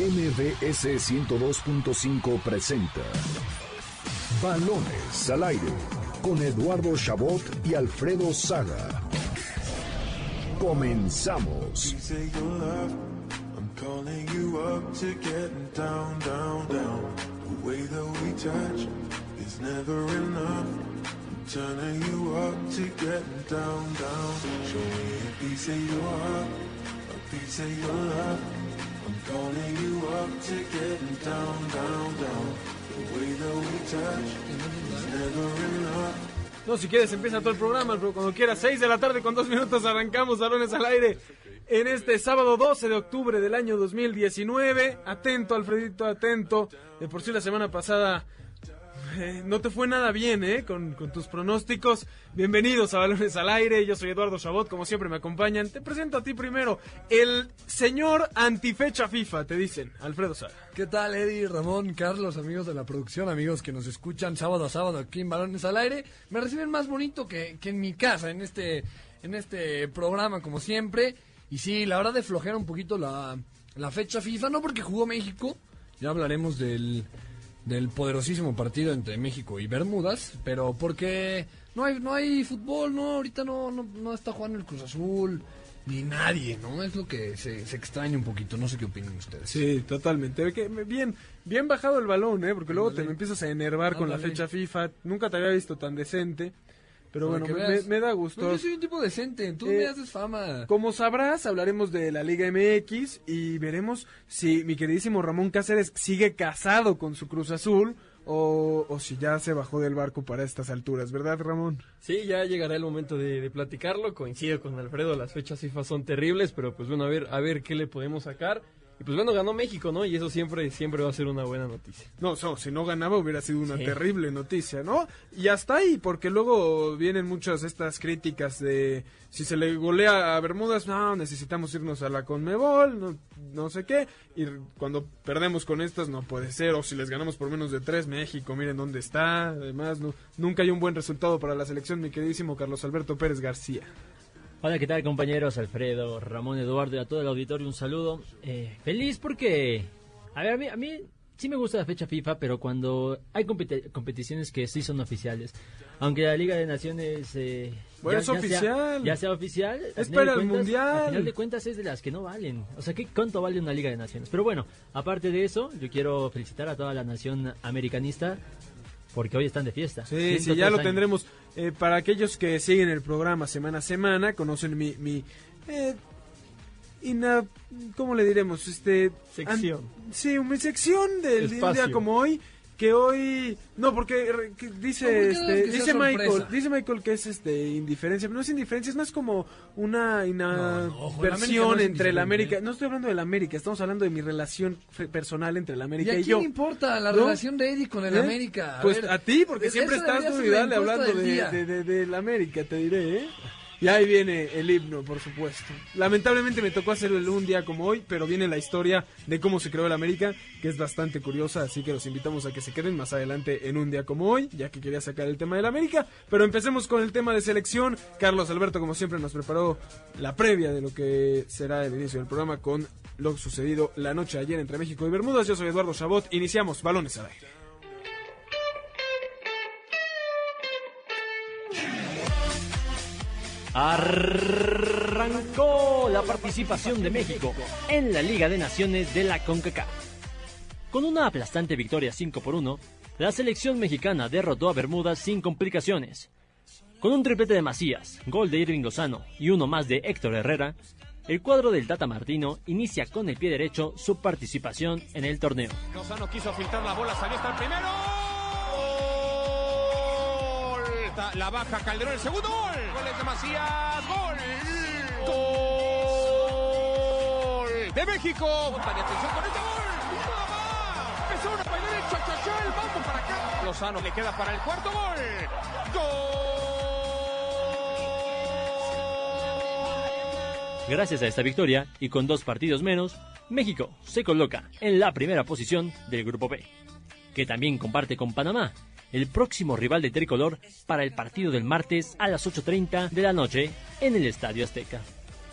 MBS 102.5 presenta Balones al aire con Eduardo Chabot y Alfredo Saga. Comenzamos. Turning you up to get down, down. Show me a piece of your heart, a piece of your love. I'm calling you up to get down, down, down. The way that we touch is never enough. No, si quieres empieza todo el programa, pero cuando quieras, 6 de la tarde con dos minutos arrancamos balones al aire en este sábado 12 de octubre del año 2019. Atento, Alfredito, atento. De por sí la semana pasada eh, no te fue nada bien, ¿eh? Con, tus pronósticos. Bienvenidos a Balones al Aire. Yo soy Eduardo Chabot, como siempre me acompañan. Te presento a ti primero. El señor antifecha FIFA, te dicen. Alfredo Sara. ¿Qué tal, Eddie, Ramón, Carlos, amigos de la producción, amigos que nos escuchan sábado a sábado aquí en Balones al Aire? Me reciben más bonito que, en mi casa, en este, en este programa, como siempre. Y sí, la verdad de flojera un poquito la, la fecha FIFA, no porque jugó México, ya hablaremos del, del poderosísimo partido entre México y Bermudas, pero porque no hay, no hay fútbol, no, ahorita no, no, no está jugando el Cruz Azul, ni nadie, ¿no? Es lo que se, se extraña un poquito, no sé qué opinan ustedes. Sí, totalmente. Bien, bien bajado el balón, ¿eh? Porque luego te empiezas a enervar con la fecha FIFA. Nunca te había visto tan decente. Pero bueno, me, da Pues gusto. yo soy un tipo decente, tú Eh, me haces fama. Como sabrás, hablaremos de la Liga MX y veremos si mi queridísimo Ramón Cáceres sigue casado con su Cruz Azul o, o si ya se bajó del barco para estas alturas, ¿verdad, Ramón? Sí, ya llegará el momento de, de platicarlo. Coincido con Alfredo, las fechas FIFA son terribles, pero pues bueno, a ver, a ver qué le podemos sacar. Y pues bueno, ganó México, ¿no? Y eso siempre, siempre va a ser una buena noticia. No, so, si no ganaba hubiera sido una Sí. terrible noticia, ¿no? Y hasta ahí, porque luego vienen muchas estas críticas de si se le golea a Bermudas, no, necesitamos irnos a la Conmebol, no, no sé qué, y cuando perdemos con estas no puede ser, o si les ganamos por menos de tres, México, miren dónde está, además no, nunca hay un buen resultado para la selección, mi queridísimo Carlos Alberto Pérez García. Hola, ¿qué tal compañeros? Alfredo, Ramón, Eduardo y a todo el auditorio un saludo. Eh, feliz porque, a ver, a mí, a mí sí me gusta la fecha FIFA, pero cuando hay competi- competiciones que sí son oficiales, aunque la Liga de Naciones... Eh, Bueno, es Sea, oficial. ya sea oficial. Es para el cuentas- Mundial. A final de cuentas es de las que no valen. O sea, ¿qué cuánto vale una Liga de Naciones? Pero bueno, aparte de eso, yo quiero felicitar a toda la nación americanista porque hoy están de fiesta. Sí, sí, 103 ya lo años. tendremos. Eh, para aquellos que siguen el programa semana a semana, conocen mi... mi eh, ina- ¿Cómo le diremos? Este, Sección. an- sí, mi sección del de un día Espacio. como hoy. Que hoy... No, porque re- que dice, No, porque este, que dice Michael, sorpresa. dice Michael que es este indiferencia, pero no es indiferencia, es más como una No, no, no entre la América. ¿eh? No estoy hablando de la América, estamos hablando de mi relación personal entre la ¿Y América a y, quién yo. le importa la ¿No? relación de Eddie con el ¿Eh? América? Pues ver, a ti, porque siempre estás tú y hablando de, de, de- de la América, te diré, ¿eh? Y ahí viene el himno, por supuesto. Lamentablemente me tocó hacerlo un día como hoy, pero viene la historia de cómo se creó el América, que es bastante curiosa, así que los invitamos a que se queden más adelante en un día como hoy, ya que quería sacar el tema del América. Pero empecemos con el tema de selección. Carlos Alberto, como siempre, nos preparó la previa de lo que será el inicio del programa con lo sucedido la noche ayer entre México y Bermudas. Yo soy Eduardo Chabot. Iniciamos Balones al aire. Arrancó la participación de México en la Liga de Naciones de la CONCACAF. Con una aplastante victoria 5 por 1, la selección mexicana derrotó a Bermudas sin complicaciones. Con un triplete de Macías, gol de Irving Lozano y uno más de Héctor Herrera, el cuadro del Tata Martino inicia con el pie derecho su participación en el torneo. Quiso la bola, salió hasta el primero. La baja Calderón, el segundo gol. Goles de Macías, gol. Gol de México. De atención con este gol. Nada más. Para derecha, Chachal, vamos para acá. Lozano le queda para el cuarto gol. Gol. Gracias a esta victoria y con dos partidos menos, México se coloca en la primera posición del Grupo B, que también comparte con Panamá, el próximo rival de tricolor para el partido del martes a las 8.30 de la noche en el Estadio Azteca.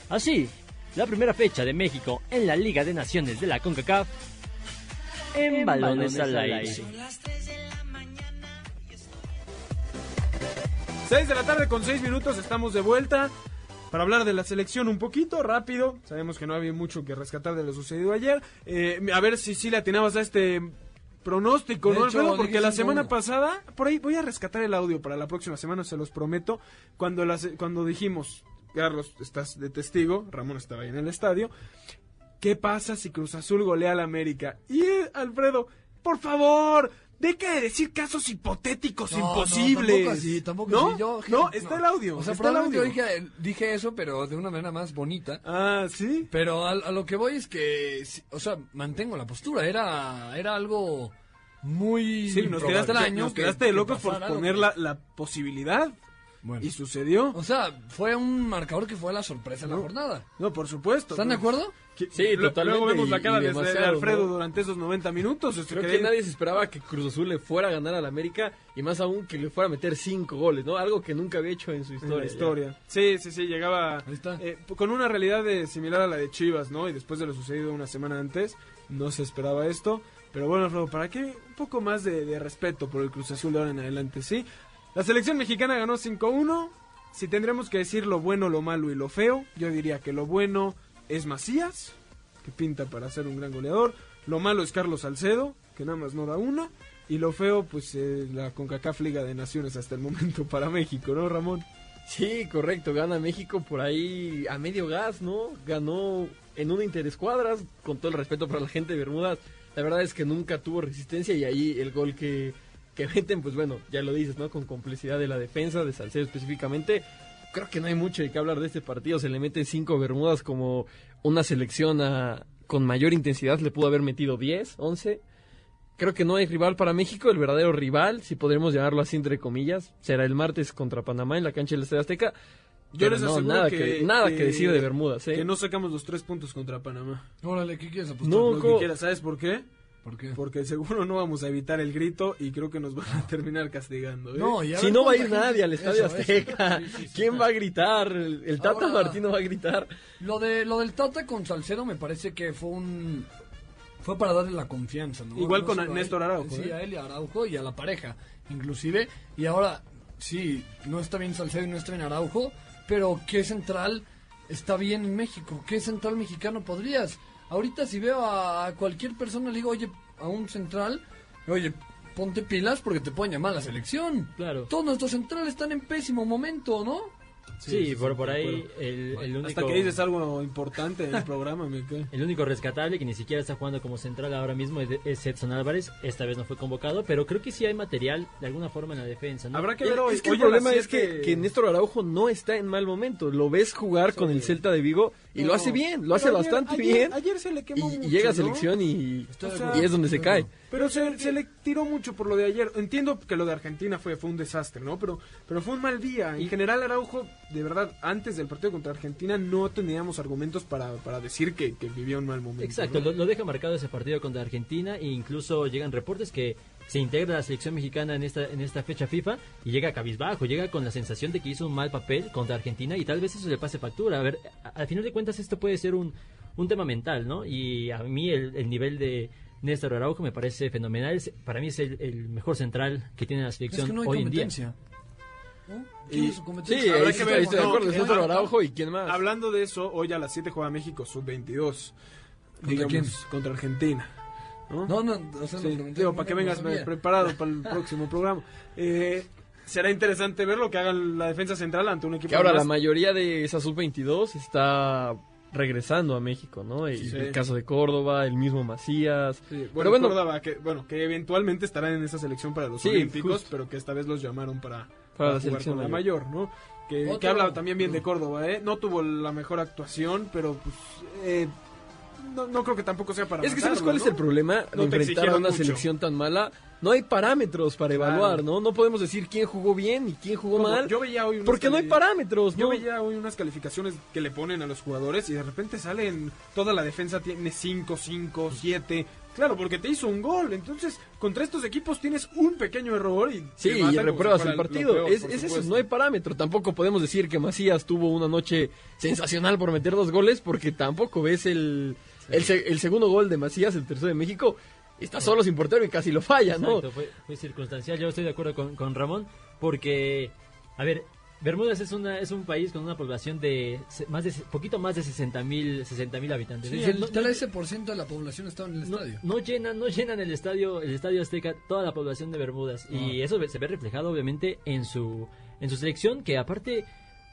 Así, la primera fecha de México en la Liga de Naciones de la CONCACAF en, Balones, al aire. 6 de la tarde con 6 minutos, estamos de vuelta para hablar de la selección un poquito rápido. Sabemos que no había mucho que rescatar de lo sucedido ayer. Eh, a ver si sí le atinabas a este pronóstico, De ¿no, hecho, Alfredo? Porque la 5-1. semana pasada, por ahí voy a rescatar el audio para la próxima semana, se los prometo. Cuando, cuando dijimos, Carlos, estás de testigo, Ramón estaba ahí en el estadio. ¿Qué pasa si Cruz Azul golea al América? Y eh, Alfredo, por favor, deja de decir casos hipotéticos No, no, imposibles. tampoco así, tampoco ¿No? así. Yo- no, está el audio. O sea, está el audio. yo dije, dije eso, pero de una manera más bonita. Ah, sí. Pero a, a lo que voy es que, o sea, mantengo la postura. Era, era algo muy Sí, nos quedaste, nos que- de locos por poner que- la, la posibilidad. Bueno. Y sucedió. O sea, fue un marcador que fue la sorpresa en la jornada. No, por supuesto. ¿Están de acuerdo? Que- Sí, lo- totalmente, Luego vemos la cara y de- Alfredo ¿no? durante esos 90 minutos. este, Creo que- que nadie se esperaba que Cruz Azul le fuera a ganar al América y más aún que le fuera a meter cinco goles, ¿no? Algo que nunca había hecho en su en historia. la historia. Sí, sí, sí, llegaba eh, con una realidad de- similar a la de Chivas, ¿no? Y después de lo sucedido una semana antes, no se esperaba esto. Pero bueno, Alfredo, ¿para qué un poco más de, de respeto por el Cruz Azul de ahora en adelante, sí? La selección mexicana ganó 5-1. Si tendremos que decir lo bueno, lo malo y lo feo, yo diría que lo bueno es Macías, que pinta para ser un gran goleador. Lo malo es Carlos Salcedo, que nada más no da una. Y lo feo, pues eh, la CONCACAF Liga de Naciones hasta el momento para México, ¿no, Ramón? Sí, correcto, gana México por ahí a medio gas, ¿no? Ganó en una interescuadras, con todo el respeto para la gente de Bermudas. La verdad es que nunca tuvo resistencia y ahí el gol que, que meten, pues bueno, ya lo dices, ¿no? Con complicidad de la defensa, de Salcedo específicamente. Creo que no hay mucho de qué hablar de este partido. Se le mete cinco Bermudas como una selección a- con mayor intensidad. Le pudo haber metido 10, 11. Creo que no hay rival para México. El verdadero rival, si podremos llamarlo así entre comillas, será el martes contra Panamá en la cancha del Estadio Azteca. Yo Pero les no, aseguro nada que, que, nada que, decir de Bermudas, ¿eh? Que no sacamos los tres puntos contra Panamá. Órale, ¿qué quieres apostar? No, Lo que quieras, ¿sabes por qué? ¿Por qué? Porque seguro no vamos a evitar el grito y creo que nos van a terminar castigando. ¿eh? No, Si no va a ir nadie al Estadio Eso, eso. Azteca, Sí, sí, sí, ¿quién sí. va a gritar? El, el Tata Ahora- Martino va a gritar. Lo, de, lo del Tata con Salcedo me parece que fue un... Fue para darle la confianza, ¿no? Igual con a Néstor Araujo, Sí, ¿eh? a él y a Araujo y a la pareja, inclusive. Y ahora, sí, no está bien Salcedo y no está bien Araujo, pero ¿qué central está bien en México? ¿Qué central mexicano podrías? Ahorita si veo a cualquier persona, le digo, oye, a un central, oye, ponte pilas porque te pueden llamar a la selección. Claro. Todos nuestros centrales están en pésimo momento, ¿no? Sí, por, ahí el, el único... Hasta que dices algo importante en el programa, me. El único rescatable que ni siquiera está jugando como central ahora mismo es, Edson Álvarez. Esta vez no fue convocado, pero creo que sí hay material de alguna forma en la defensa. ¿no? Habrá que ver hoy. Es que el problema es que, que Néstor Araujo no está en mal momento. Lo ves jugar con el Celta de Vigo y lo hace bien, lo hace ayer- bastante ayer- bien. Ayer se le y, quemó y mucho, llega a ¿no? selección y, O sea, y es donde se cae. Pero se, se le tiró mucho por lo de ayer. Entiendo que lo de Argentina fue, fue un desastre, ¿no? Pero, pero fue un mal día. En general, Araujo, de verdad, antes del partido contra Argentina no teníamos argumentos para, para decir que, que vivía un mal momento. Exacto, ¿no? lo, lo deja marcado ese partido contra Argentina e incluso llegan reportes que se integra la selección mexicana en esta en esta fecha FIFA y llega cabizbajo, llega con la sensación de que hizo un mal papel contra Argentina y tal vez eso le pase factura. A ver, a- al final de cuentas esto puede ser un, un tema mental, ¿no? Y a mí el, el nivel de Néstor Araujo me parece fenomenal. Es- Para mí es el, el mejor central que tiene la Es selección que no hay hoy en día. ¿Quién Y- es su competencia? Sí, Habrá que ver, estoy de no, acuerdo. Es Néstor Araujo y quién más. Hablando de eso, hoy a las 7 juega México sub-22. ¿Contra Digamos, quién? Contra Argentina. ¿No? No, no, o sea, Sí, lo pregunté, digo, no, para que no vengas preparado para el próximo programa. Eh, será interesante ver lo que haga la defensa central ante un equipo Que ahora la más- mayoría de esa sub-22 está regresando a México, ¿no? Y Sí. El caso de Córdoba, el mismo Macías. Sí, Pero bueno, bueno, Córdoba, que, bueno, que eventualmente estarán en esa selección para los Sí, Olímpicos, justo. pero que esta vez los llamaron para, Para la jugar selección con la mayor. mayor, ¿no? Que, que habla también bien de Córdoba, ¿eh? No tuvo la mejor actuación, pero pues eh, no, no creo que tampoco sea para Es que ¿sabes cuál es el problema de No enfrentar a una mucho. selección tan mala? No hay parámetros para Claro. evaluar, ¿no? No podemos decir quién jugó bien y quién jugó Como- mal. Yo veía hoy unas Porque no hay parámetros, Yo veía hoy unas calificaciones que le ponen a los jugadores y de repente salen, toda la defensa tiene 5, 5, 7. Claro, porque te hizo un gol. Entonces, contra estos equipos tienes un pequeño error y. Sí, y repruebas el partido. peor, es es eso, no hay parámetro. Tampoco podemos decir que Macías tuvo una noche sensacional por meter dos goles, porque tampoco ves el, el, se- el segundo gol de Macías, el tercero de México. Está solo sin portero y casi lo falla, ¿no? Exacto, fue, fue circunstancial. Yo estoy de acuerdo con, con Ramón porque, a ver, Bermudas es una es un país con una población de más de poquito más de 60 mil 60 mil habitantes. Sí, el no- no- 13% de la población estaba en el no, estadio. no llenan no llenan el estadio el estadio Azteca toda la población de Bermudas y eso ve- se ve reflejado obviamente en su en su selección que aparte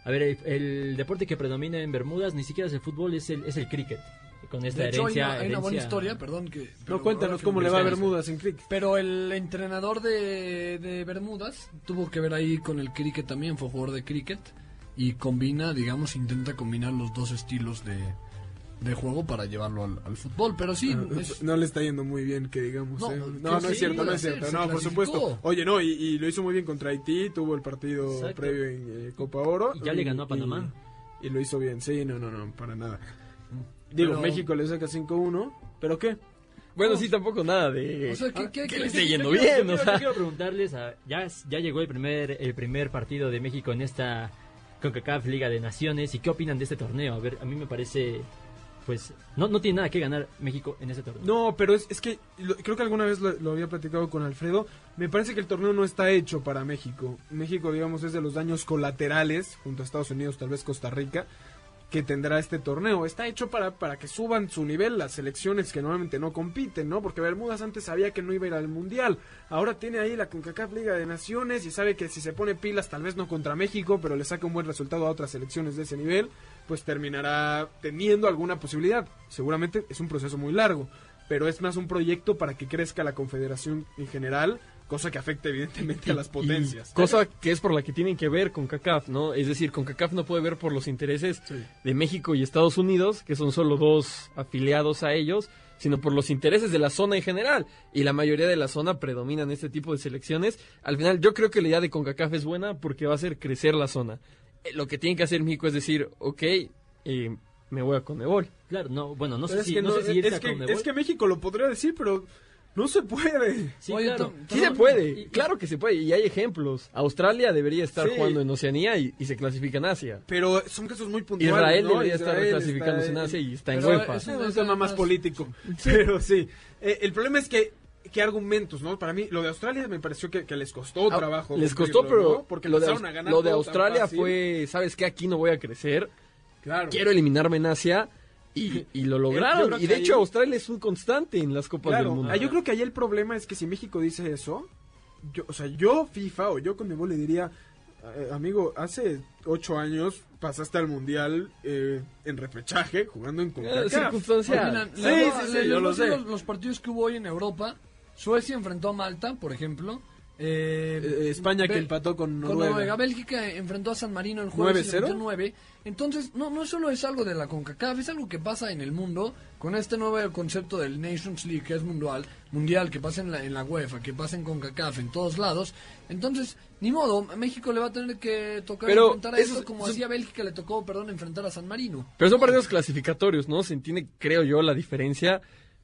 a ver el, el deporte que predomina en Bermudas ni siquiera es el fútbol es el es el cricket con esta De hecho, hay herencia, una, hay una buena historia, perdón que... No, pero cuéntanos cómo le va a. Bermudas en cricket. Pero el entrenador de, de Bermudas tuvo que ver ahí con el cricket también, fue jugador de cricket y combina, digamos, intenta combinar los dos estilos de, de juego para llevarlo al, al fútbol. Pero sí, es- No le está yendo muy bien, que digamos. No, ¿eh? que no, es cierto, no es cierto. No, por supuesto. Oye, no, y, y lo hizo muy bien contra Haití, tuvo el partido Exacto. previo en eh, Copa Oro. Y ya le ganó a Panamá. Y, y lo hizo bien, sí, no, no, no, para nada. Digo, Pero- México le saca 5-1, ¿pero qué? Bueno, sí, tampoco nada de... o sea, ¿qué, qué- que le esté yendo Yo bien, yo o quiero- sea... quiero preguntarles, a- ya, ya llegó el primer, el primer partido de México en esta CONCACAF Liga de Naciones y qué opinan de este torneo. A ver, a mí me parece, pues, no, no tiene nada que ganar México en este torneo. No, pero es, es que lo- creo que alguna vez lo, lo había platicado con Alfredo. Me parece que el torneo no está hecho para México. México, digamos, es de los daños colaterales, junto a Estados Unidos, tal vez Costa Rica, que tendrá este torneo. Está hecho para, para que suban su nivel las selecciones que normalmente no compiten, ¿no? Porque Bermudas antes sabía que no iba a ir al Mundial. Ahora tiene ahí la CONCACAF Liga de Naciones y sabe que si se pone pilas, tal vez no contra México, pero le saca un buen resultado a otras selecciones de ese nivel, pues terminará teniendo alguna posibilidad. Seguramente es un proceso muy largo, pero es más un proyecto para que crezca la confederación en general, cosa que afecta evidentemente a las potencias. Y cosa que es por la que tienen que ver con CACAF, ¿no? Es decir, con CACAF no puede ver por los intereses de México y Estados Unidos, que son solo dos afiliados a ellos, sino por los intereses de la zona en general. Y la mayoría de la zona predominan este tipo de selecciones. Al final, yo creo que la idea de CONCACAF es buena porque va a hacer crecer la zona. Eh, Lo que tiene que hacer México es decir, ok, eh, me voy a Conmebol. Claro, no, bueno, no Pero sé es, si, que no no- sé si irse es a que- Conmebol. es que México lo podría decir, pero no se puede. Sí, Oye, claro. Sí se puede, y- y- claro que se puede, y hay ejemplos. Australia debería estar Sí. jugando en Oceanía y, y se clasifica en Asia. Pero son casos muy puntuales. Israel ¿no? debería estar clasificándose en Asia y está en Pero UEFA. es Es un tema más político. Pero sí. Eh, el problema es que. ¿Qué argumentos, no? Para mí, lo de Australia me pareció que, que les costó Ah, trabajo. Les costó, pero ¿no? Porque lo de, a ganar lo de Australia fue, ¿sabes qué? Aquí no voy a crecer. Claro. Quiero eliminarme en Asia. Y, y lo yo lograron. Y de ahí- hecho, Australia es un constante en las Copas Claro, del Mundo. ah, yo creo que ahí el problema es que si México dice eso, yo, o sea, yo FIFA o yo con mi le diría, eh, amigo, hace ocho años pasaste al mundial eh, en repechaje jugando en Eh, CONCACAF. circunstancial. Oigan, Sí, sí, sí, yo lo sé. Los, los partidos que hubo hoy en Europa. Suecia enfrentó a Malta, por ejemplo. Eh, Eh, España que empató con con Noruega. Noruega. Bélgica enfrentó a San Marino el jueves y le 9-0. metió 9. Entonces, no, no solo es algo de la CONCACAF, es algo que pasa en el mundo con este nuevo concepto del Nations League, que es mundial, mundial que pasa en la, en la UEFA, que pasa en CONCACAF, en todos lados. Entonces, ni modo, México le va a tener que tocar Pero enfrentar a eso- esto como hacía Bélgica le tocó, perdón, enfrentar a San Marino. Pero son partidos clasificatorios, ¿no? Se entiende, creo yo, la diferencia.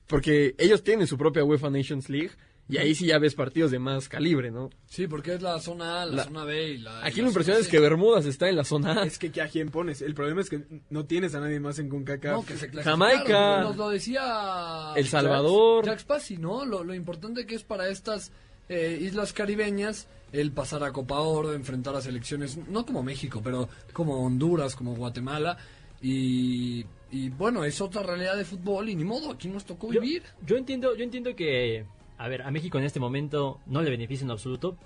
Porque ellos tienen su propia UEFA Nations League. Y ahí sí ya ves partidos de más calibre, ¿no? Sí, porque es la zona A, la, La- zona B y la... y Aquí la lo impresionante es que. Bermudas está en la zona A. Es que, a quién pones. El problema es que no tienes a nadie más en CONCACAF. No, que se clasificaron. Jamaica. Nos lo decía El Salvador. Jack Spassi, ¿no? Lo, lo importante que es para estas eh, islas caribeñas el pasar a Copa Oro, enfrentar a selecciones, no como México, pero como Honduras, como Guatemala. Y, y bueno, es otra realidad de fútbol y ni modo, aquí nos tocó Yo, vivir. yo entiendo, yo entiendo que, a ver, a México en este momento no le beneficia en absoluto,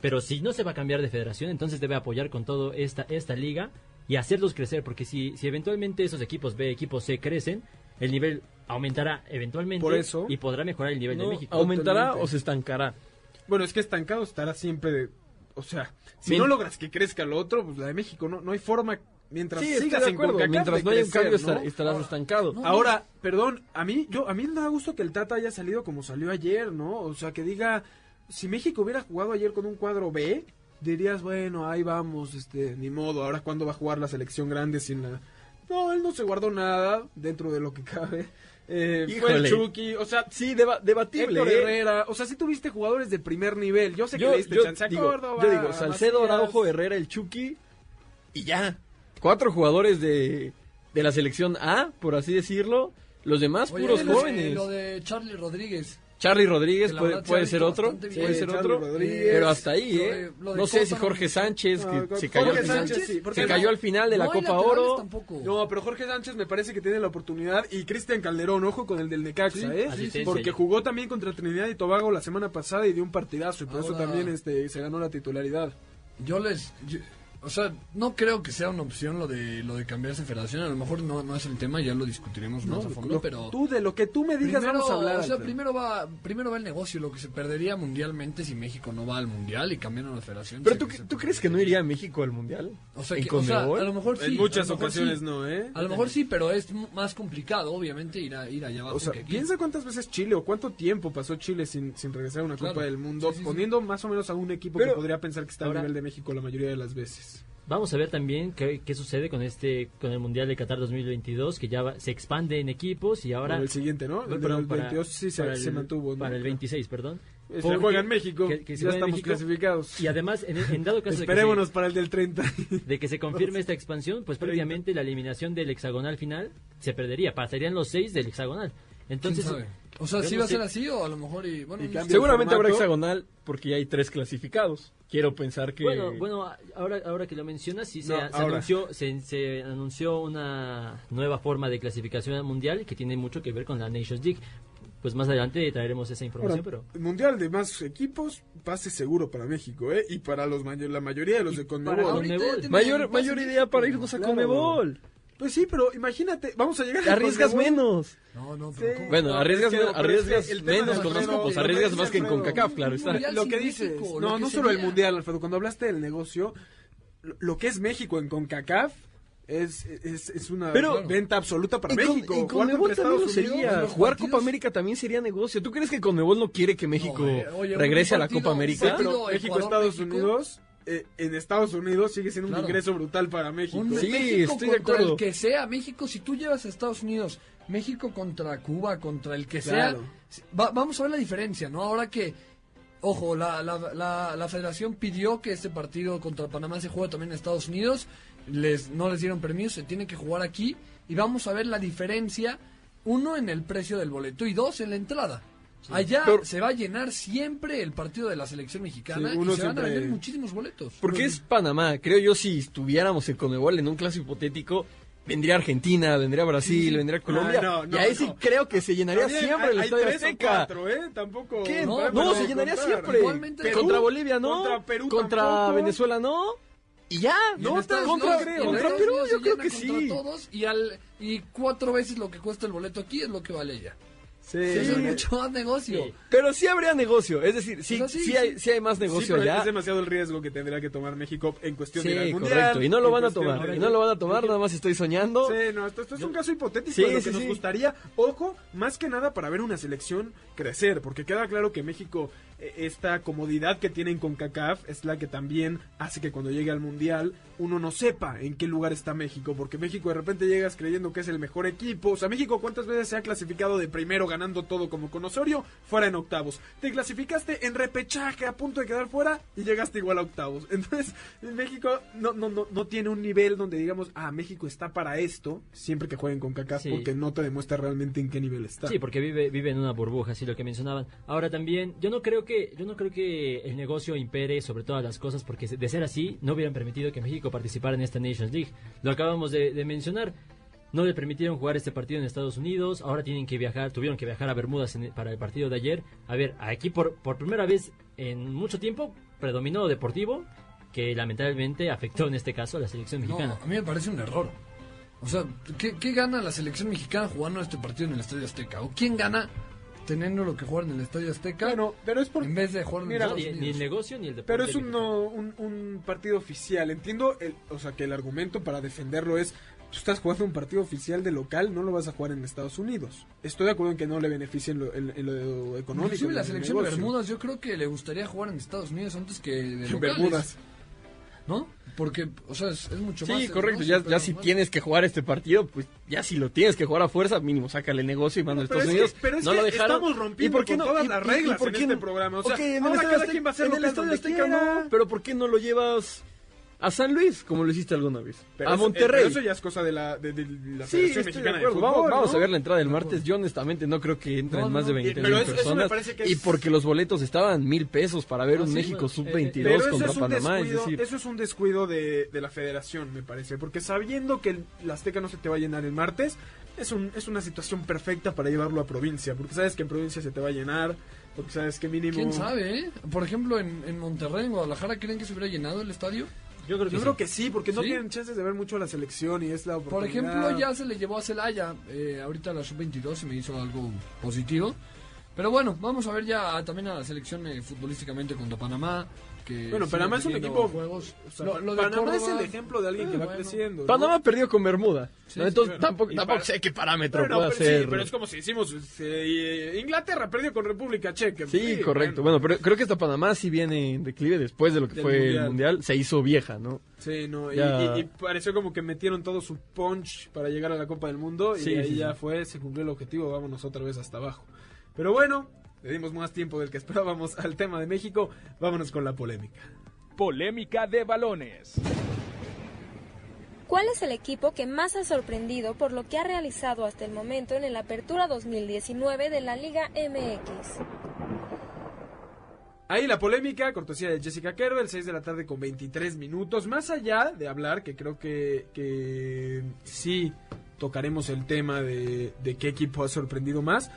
pero si no se va a cambiar de federación, entonces debe apoyar con todo esta, esta liga y hacerlos crecer, porque si, si eventualmente esos equipos B, equipos C crecen, el nivel aumentará eventualmente Por eso- y podrá mejorar el nivel ¿no? de México. ¿Aumentará Totalmente. o se estancará? Bueno, es que estancado estará siempre de... O sea, si Bien. no logras que crezca lo otro, pues la de México no, no hay forma... Mientras Sí, sigas en acuerdo. Mientras no haya un cambio ¿no? estar- estarás estancado. No, Ahora, perdón, a mí yo a mí me da gusto que el Tata haya salido como salió ayer, ¿no? O sea, que diga, si México hubiera jugado ayer con un cuadro B, dirías, bueno, ahí vamos, este, ni modo, ahora cuándo va a jugar la selección grande sin la No, él no se guardó nada dentro de lo que cabe. eh, fue el. Chucky, o sea, Sí, deba- debatible. Héctor ¿eh? Herrera, o sea, sí tuviste jugadores de primer nivel. Yo sé que le diste yo chance a digo, Córdoba. yo digo, Salcedo. Araujo, Herrera, el Chucky y ya. Cuatro jugadores de, de la selección A, por así decirlo. Los demás Oye, puros de- jóvenes. Lo de Charlie Rodríguez. Charlie Rodríguez puede, ser otro, puede ser Charlie otro, Rodríguez. pero hasta ahí, Lo ¿eh? de- lo de no sé si Jorge Sánchez, No, que Jorge se cayó, al Sánchez final, sí, porque se no- cayó al final de la No Copa Oro. tampoco. No, pero Jorge Sánchez me parece que tiene la oportunidad y Cristian Calderón, ojo con el del Necaxa, Sí, ¿eh? Porque jugó también contra Trinidad y Tobago la semana pasada y dio un partidazo y por eso también este se ganó la titularidad. Yo les... yo- o sea, no creo que sea una opción lo de lo de cambiarse de federación. A lo mejor no, no es el tema, ya lo discutiremos más a fondo, Lo- pero... tú de lo que tú me digas Primero, vamos a hablar. o sea, primero va, primero va el negocio, lo que se perdería mundialmente si México no va al mundial y cambian la federación. Pero tú, que ¿tú crees que no iría a México al Mundial? O sea, ¿En que- o sea, Conmebol? a lo mejor sí. en muchas ocasiones sí. no, ¿eh? A lo mejor sí, pero es más complicado, obviamente, ir, a, ir allá abajo O sea, que aquí. piensa cuántas veces Chile o cuánto tiempo pasó Chile sin, sin regresar a una Claro. Copa del Mundo, Sí, sí, sí. poniendo más o menos a un equipo Pero- que podría pensar que está Ahora- a nivel de México la mayoría de las veces. Vamos a ver también qué, qué sucede con este con el Mundial de Qatar 2022 que ya va- se expande en equipos y ahora Ahora el siguiente, ¿no? El perdón, para- 22 sí se, para se el- mantuvo, ¿no? para el 26, perdón. Se Porque- juega en México, que- que se ya estamos México. clasificados. Y además, en, en dado caso de que, Esperémonos se, para el del 30. de que se confirme esta expansión, pues prácticamente la eliminación del hexagonal final se perdería. Pasarían los seis del hexagonal. ¿Quién Entonces? O sea, yo sí no va a sé. ser así o a lo mejor y bueno, Y no cambia. sé. Seguramente habrá formato. hexagonal porque ya hay tres clasificados. Quiero pensar que... Bueno, bueno, ahora, ahora que lo mencionas, sí se, No, se ahora. anunció, se, se anunció una nueva forma de clasificación mundial que tiene mucho que ver con la Nations League. Pues más adelante traeremos esa información, Ahora, pero Mundial de más equipos, pase seguro para México, ¿eh? Y para los may- la mayoría de los de para Conmebol. Ahorita Mayor, un pase mayor idea para irnos a Claro. Conmebol. Pues sí, pero imagínate, vamos a llegar a Arriesgas menos. No, no, pero Sí. ¿cómo? Bueno, No, arriesgas, pero arriesgas menos con lo que arriesgas más que en. CONCACAF, claro está. Lo que dices, México, no, no solo el. Mundial, Alfredo, cuando hablaste del negocio, lo, lo que es México en CONCACAF es, es, es una Pero- venta absoluta para Y con- México. y Jugar Conmebol también lo sería. Jugar partidos- Copa América también sería negocio. ¿Tú crees que Conmebol no quiere que México No, oye, un regrese a la Copa Sí, América? pero Partido México, Ecuador, Estados México. Unidos, eh, en Estados Unidos sigue siendo un ingreso brutal para México. Un Sí, México estoy de contra acuerdo. el que sea, México, si tú llevas a Estados Unidos, México contra Cuba, contra el que Claro. sea, va- vamos a ver la diferencia, ¿no? Ahora que, ojo, la, la, la, la federación pidió que este partido contra Panamá se juegue también en Estados Unidos, les, no les dieron permiso, se tiene que jugar aquí, y vamos a ver la diferencia, uno, en el precio del boleto, y dos, en la entrada. Allá Pero- se va a llenar siempre el partido de la selección mexicana Sí, uno y se van a siempre- vender muchísimos boletos. Porque es Panamá. Creo yo si estuviéramos en Conmebol en un caso hipotético, vendría Argentina, vendría Brasil, vendría Colombia. Ah, no, no, y ahí sí creo que se llenaría También siempre hay- el hay Estadio Azteca. cuatro, ¿eh? Tampoco. ¿Qué? No, se llenaría contar. siempre. Igualmente- Perú, contra Bolivia no. Contra Perú Contra tampoco. Venezuela no. Y ya. Y No, Estados contra, Perú yo creo que contra sí. todos y, al, y cuatro veces lo que cuesta el boleto aquí es lo que vale ella. Sí, Eso es sí. mucho más negocio. Sí. Pero sí habría negocio. Es decir, sí, sí, sí, sí. hay, sí hay más Sí, negocio pero allá. es demasiado el riesgo que tendría que tomar México en cuestión Sí, de ir al mundial. correcto. Y no lo van a tomar. Y no lo van a tomar, nada más estoy soñando. Sí, no, esto, esto es un caso hipotético Sí, de lo que sí, nos sí. gustaría. Ojo, más que nada para ver una selección crecer, porque queda claro que México, eh, esta comodidad que tienen con CACAF es la que también hace que cuando llegue al Mundial uno no sepa en qué lugar está México, porque México de repente llegas creyendo que es el mejor equipo. O sea, México cuántas veces se ha clasificado de primero ganando todo como con Osorio, fuera en octavos. Te clasificaste en repechaje a punto de quedar fuera y llegaste igual a octavos. Entonces, México no, no, no, no tiene un nivel donde digamos, ah, México está para esto, siempre que jueguen con CACAF, Sí. porque no te demuestra realmente en qué nivel está. Sí, porque vive, vive en una burbuja, así lo que mencionaban. Ahora también, yo no creo que, yo no creo que el negocio impere sobre todas las cosas, porque de ser así, no hubieran permitido que México participara en esta Nations League. Lo acabamos de, de mencionar. No le permitieron jugar este partido en Estados Unidos, ahora tienen que viajar, tuvieron que viajar a Bermudas en- para el partido de ayer. A ver, aquí por, por primera vez en mucho tiempo predominó deportivo, que lamentablemente afectó en este caso a la selección No, mexicana. a mí me parece un error. O sea, ¿qué, qué gana la selección mexicana jugando este partido en el Estadio Azteca? ¿O quién gana teniendo lo que jugar en el Estadio Azteca Bueno, pero es por... en vez de jugar en Mira, Estados Ni, ni el negocio ni el deporte. Pero es un, no, un, un partido oficial. Entiendo, el, o sea, que el argumento para defenderlo es, tú estás jugando un partido oficial de local, no lo vas a jugar en Estados Unidos. Estoy de acuerdo en que no le beneficie en lo, en- en lo económico. Inclusive la el selección de. Bermudas, yo creo que le gustaría jugar en Estados Unidos antes que de locales. Bermudas. ¿no? Porque, o sea, es, es mucho más. Sí, correcto. ¿no? Ya, ya si más- tienes que jugar este partido, pues ya si lo tienes que jugar a fuerza, mínimo sácale negocio y manda a Estados es que- Unidos. pero es no que lo dejaron. estamos rompiendo con todas las reglas en este programa, o sea, Ok, en el ahora cada quien va a hacer en el Estadio no, pero ¿por qué no lo llevas a San Luis como lo hiciste alguna vez? Pero a eh, Monterrey. pero eso ya es cosa de la, de, de la Sí, Federación de Mexicana de. Fútbol, vamos, a ver la entrada del martes. Yo honestamente no creo que entren No, más de no. 20 Pero mil eso- eso me personas. parece que Y porque los boletos estaban mil pesos para ver Ah, un sí, México bueno, sub-22 Pero eso contra es Panamá. Es decir, eso es un descuido de, de la federación, me parece. Porque sabiendo que el, la Azteca no se te va a llenar el martes, es, un, es una situación perfecta para llevarlo a provincia. Porque sabes que en provincia se te va a llenar, porque sabes que mínimo... ¿Quién sabe, eh? Por ejemplo, en, en Monterrey, en Guadalajara, ¿creen que se hubiera llenado el estadio? Yo creo que Yo sí. creo que sí, porque no ¿Sí? tienen chances de ver mucho a la selección y es la Por oportunidad. ejemplo, ya se le llevó a Celaya, eh, ahorita la sub-22 y me hizo algo positivo. Pero bueno, vamos a ver ya también a la selección eh, futbolísticamente contra Panamá. Que Bueno, Panamá es un equipo... Juegos. o sea, Lo- lo de Panamá es el ejemplo de alguien que Eh, va bueno. creciendo. ¿no? Panamá perdió con Bermuda. Sí, ¿no? sí, Entonces bueno. tampoco, tampoco para- sé qué parámetro puede pero sí, pero es como si hicimos... eh, Inglaterra perdió con República Checa. Sí, correcto. Bueno, pero creo que esta Panamá sí viene en declive después de lo que Del fue Mundial. el Mundial. Se hizo vieja, ¿no? Sí, no, y, Ya. y- y pareció como que metieron todo su punch para llegar a la Copa del Mundo y Sí, ahí sí, ya sí. fue, se cumplió el objetivo, vámonos otra vez hasta abajo. Pero bueno, le dimos más tiempo del que esperábamos al tema de México, vámonos con la polémica. Polémica de balones. ¿Cuál es el equipo que más ha sorprendido por lo que ha realizado hasta el momento en la Apertura 2019 de la Liga MX? Ahí la polémica, cortesía de Jessica Quero, el 6 de la tarde con 23 minutos. Más allá de hablar, que creo que, que sí tocaremos el tema de, de qué equipo ha sorprendido más.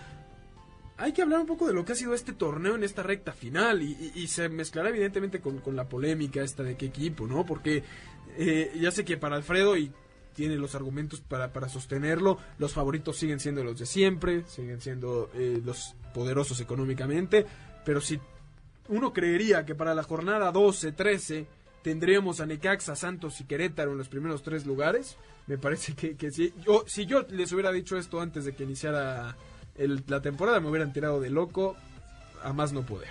Hay que hablar un poco de lo que ha sido este torneo en esta recta final y, y- se mezclará evidentemente con, con la polémica esta de qué equipo, ¿no? Porque eh, ya sé que para Alfredo y tiene los argumentos para, para sostenerlo, los favoritos siguen siendo los de siempre, siguen siendo eh, los poderosos económicamente, pero si uno creería que para la jornada 12, 13 tendríamos a Necaxa, Santos y Querétaro en los primeros tres lugares. Me parece que, que sí. Yo, si yo les hubiera dicho esto antes de que iniciara el- la temporada, me hubieran tirado de loco a más no poder.